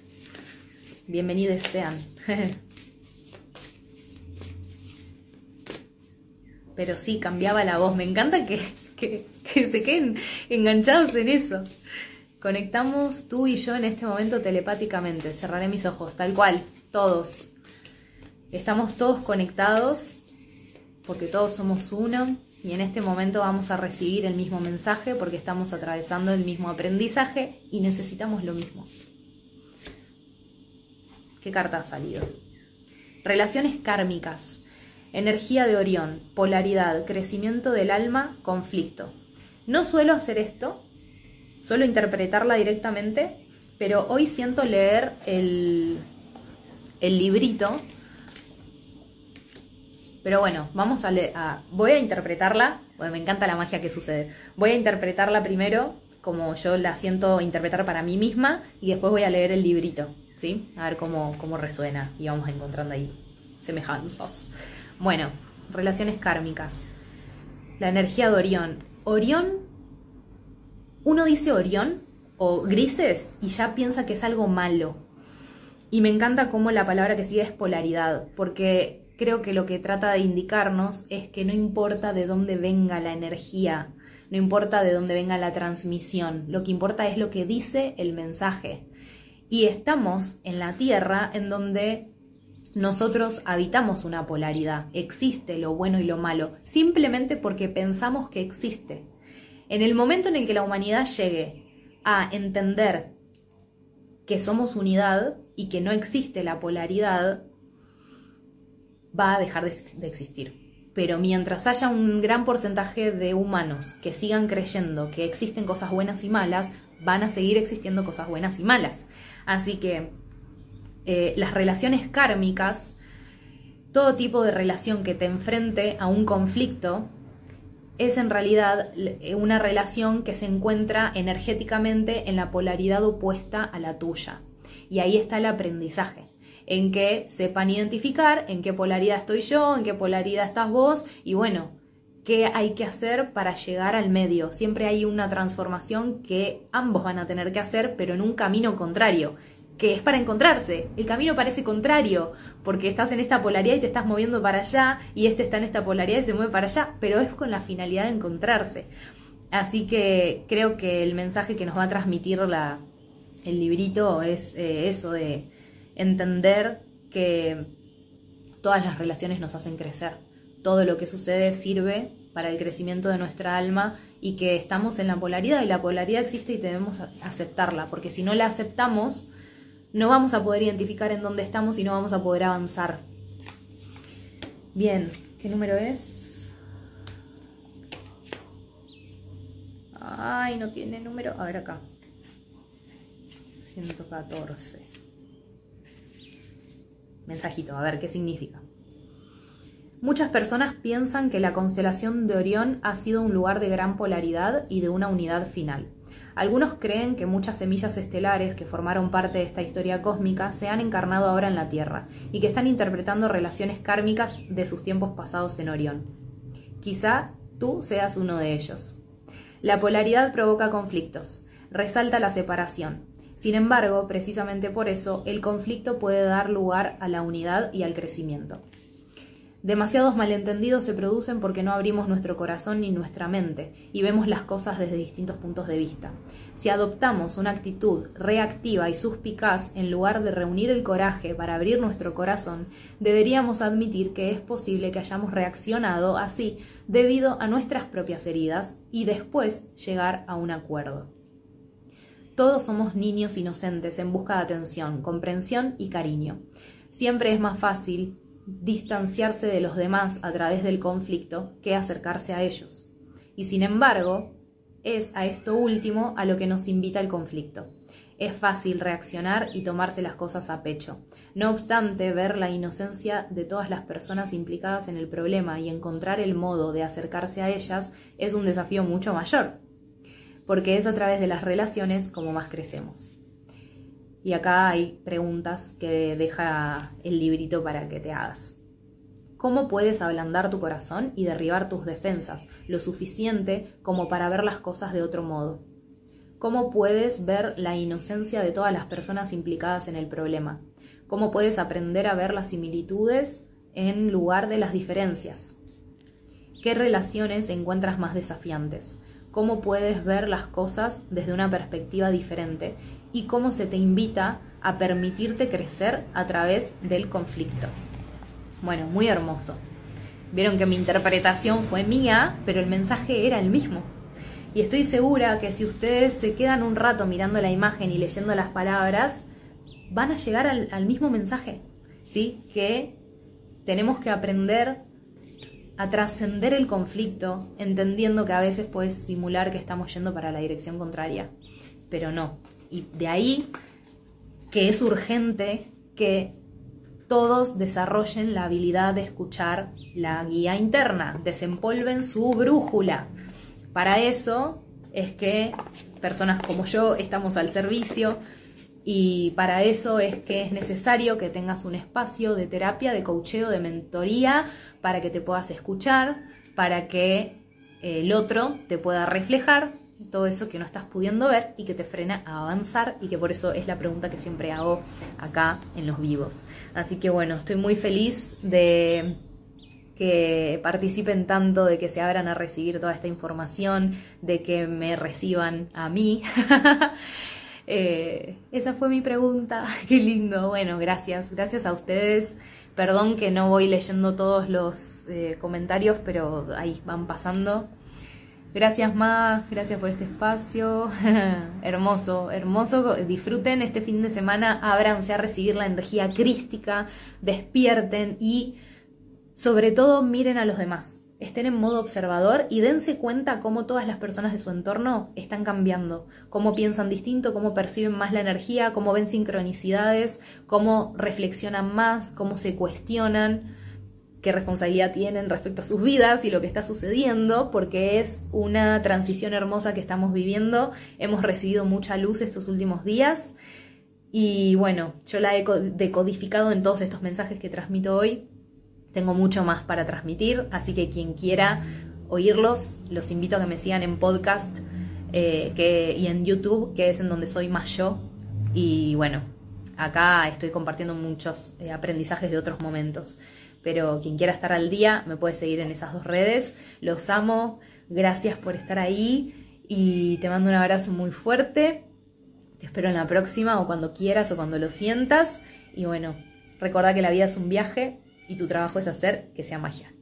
bienvenidos sean. pero sí, cambiaba la voz. Me encanta que, se queden enganchados en eso. Conectamos tú y yo en este momento telepáticamente. Cerraré mis ojos, tal cual, todos. Estamos todos conectados porque todos somos uno y en este momento vamos a recibir el mismo mensaje porque estamos atravesando el mismo aprendizaje y necesitamos lo mismo. ¿Qué carta ha salido? Relaciones kármicas. Energía de Orión, polaridad, crecimiento del alma, conflicto. No suelo hacer esto, suelo interpretarla directamente, pero hoy siento leer el, el librito. Pero bueno, vamos a, leer, Voy a interpretarla, me encanta la magia que sucede. Voy a interpretarla primero como yo la siento interpretar para mí misma y después voy a leer el librito, ¿sí? A ver cómo, cómo resuena y vamos encontrando ahí semejanzas. Bueno, relaciones kármicas. La energía de Orión. Orión, uno dice Orión o grises y ya piensa que es algo malo. Y me encanta cómo la palabra que sigue es polaridad, porque creo que lo que trata de indicarnos es que no importa de dónde venga la energía, no importa de dónde venga la transmisión, lo que importa es lo que dice el mensaje. Y estamos en la Tierra en donde nosotros habitamos una polaridad, existe lo bueno y lo malo, simplemente porque pensamos que existe. En el momento en el que la humanidad llegue a entender que somos unidad y que no existe la polaridad, va a dejar de, existir. Pero mientras haya un gran porcentaje de humanos que sigan creyendo que existen cosas buenas y malas, van a seguir existiendo cosas buenas y malas. Así que eh, las relaciones kármicas, todo tipo de relación que te enfrente a un conflicto, es en realidad eh, una relación que se encuentra energéticamente en la polaridad opuesta a la tuya. Y ahí está el aprendizaje en que sepan identificar en qué polaridad estoy yo, en qué polaridad estás vos y bueno, qué hay que hacer para llegar al medio. Siempre hay una transformación que ambos van a tener que hacer, pero en un camino contrario, que es para encontrarse. El camino parece contrario, porque estás en esta polaridad y te estás moviendo para allá, y este está en esta polaridad y se mueve para allá, pero es con la finalidad de encontrarse. Así que creo que el mensaje que nos va a transmitir la, el librito es eh, eso de entender que todas las relaciones nos hacen crecer. Todo lo que sucede sirve para el crecimiento de nuestra alma y que estamos en la polaridad y la polaridad existe y debemos aceptarla, porque si no la aceptamos, no vamos a poder identificar en dónde estamos y no vamos a poder avanzar. Bien, ¿qué número es? Ay, no tiene número. A ver acá. 114. Mensajito, a ver qué significa. Muchas personas piensan que la constelación de Orión ha sido un lugar de gran polaridad y de una unidad final. Algunos creen que muchas semillas estelares que formaron parte de esta historia cósmica se han encarnado ahora en la Tierra y que están interpretando relaciones kármicas de sus tiempos pasados en Orión. Quizá tú seas uno de ellos. La polaridad provoca conflictos, resalta la separación, sin embargo, precisamente por eso, el conflicto puede dar lugar a la unidad y al crecimiento. Demasiados malentendidos se producen porque no abrimos nuestro corazón ni nuestra mente y vemos las cosas desde distintos puntos de vista. Si adoptamos una actitud reactiva y suspicaz en lugar de reunir el coraje para abrir nuestro corazón, deberíamos admitir que es posible que hayamos reaccionado así debido a nuestras propias heridas y después llegar a un acuerdo. Todos somos niños inocentes en busca de atención, comprensión y cariño. Siempre es más fácil distanciarse de los demás a través del conflicto que acercarse a ellos. Y sin embargo, es a esto último a lo que nos invita el conflicto. Es fácil reaccionar y tomarse las cosas a pecho. No obstante, ver la inocencia de todas las personas implicadas en el problema y encontrar el modo de acercarse a ellas es un desafío mucho mayor porque es a través de las relaciones como más crecemos. Y acá hay preguntas que deja el librito para que te hagas. ¿Cómo puedes ablandar tu corazón y derribar tus defensas lo suficiente como para ver las cosas de otro modo? ¿Cómo puedes ver la inocencia de todas las personas implicadas en el problema? ¿Cómo puedes aprender a ver las similitudes en lugar de las diferencias? ¿Qué relaciones encuentras más desafiantes? cómo puedes ver las cosas desde una perspectiva diferente y cómo se te invita a permitirte crecer a través del conflicto. Bueno, muy hermoso. Vieron que mi interpretación fue mía, pero el mensaje era el mismo. Y estoy segura que si ustedes se quedan un rato mirando la imagen y leyendo las palabras, van a llegar al, mismo mensaje, ¿sí? Que tenemos que aprender a trascender el conflicto, entendiendo que a veces puedes simular que estamos yendo para la dirección contraria, pero no. Y de ahí que es urgente que todos desarrollen la habilidad de escuchar la guía interna, desempolven su brújula. Para eso es que personas como yo estamos al servicio y para eso es que es necesario que tengas un espacio de terapia, de coacheo, de mentoría, para que te puedas escuchar, para que el otro te pueda reflejar todo eso que no estás pudiendo ver y que te frena a avanzar y que por eso es la pregunta que siempre hago acá en los vivos. Así que bueno, estoy muy feliz de que participen tanto, de que se abran a recibir toda esta información, de que me reciban a mí. Eh, esa fue mi pregunta. Qué lindo. Bueno, gracias. Gracias a ustedes. Perdón que no voy leyendo todos los eh, comentarios, pero ahí van pasando. Gracias más, gracias por este espacio. hermoso, hermoso. Disfruten este fin de semana, ábranse a recibir la energía crística, despierten y sobre todo miren a los demás estén en modo observador y dense cuenta cómo todas las personas de su entorno están cambiando, cómo piensan distinto, cómo perciben más la energía, cómo ven sincronicidades, cómo reflexionan más, cómo se cuestionan, qué responsabilidad tienen respecto a sus vidas y lo que está sucediendo, porque es una transición hermosa que estamos viviendo. Hemos recibido mucha luz estos últimos días y bueno, yo la he decodificado en todos estos mensajes que transmito hoy tengo mucho más para transmitir, así que quien quiera oírlos, los invito a que me sigan en podcast eh, y en YouTube, que es en donde soy más yo. Y bueno, acá estoy compartiendo muchos eh, aprendizajes de otros momentos. Pero quien quiera estar al día me puede seguir en esas dos redes. Los amo, gracias por estar ahí y te mando un abrazo muy fuerte. Te espero en la próxima o cuando quieras o cuando lo sientas. Y bueno, recuerda que la vida es un viaje y tu trabajo es hacer que sea magia.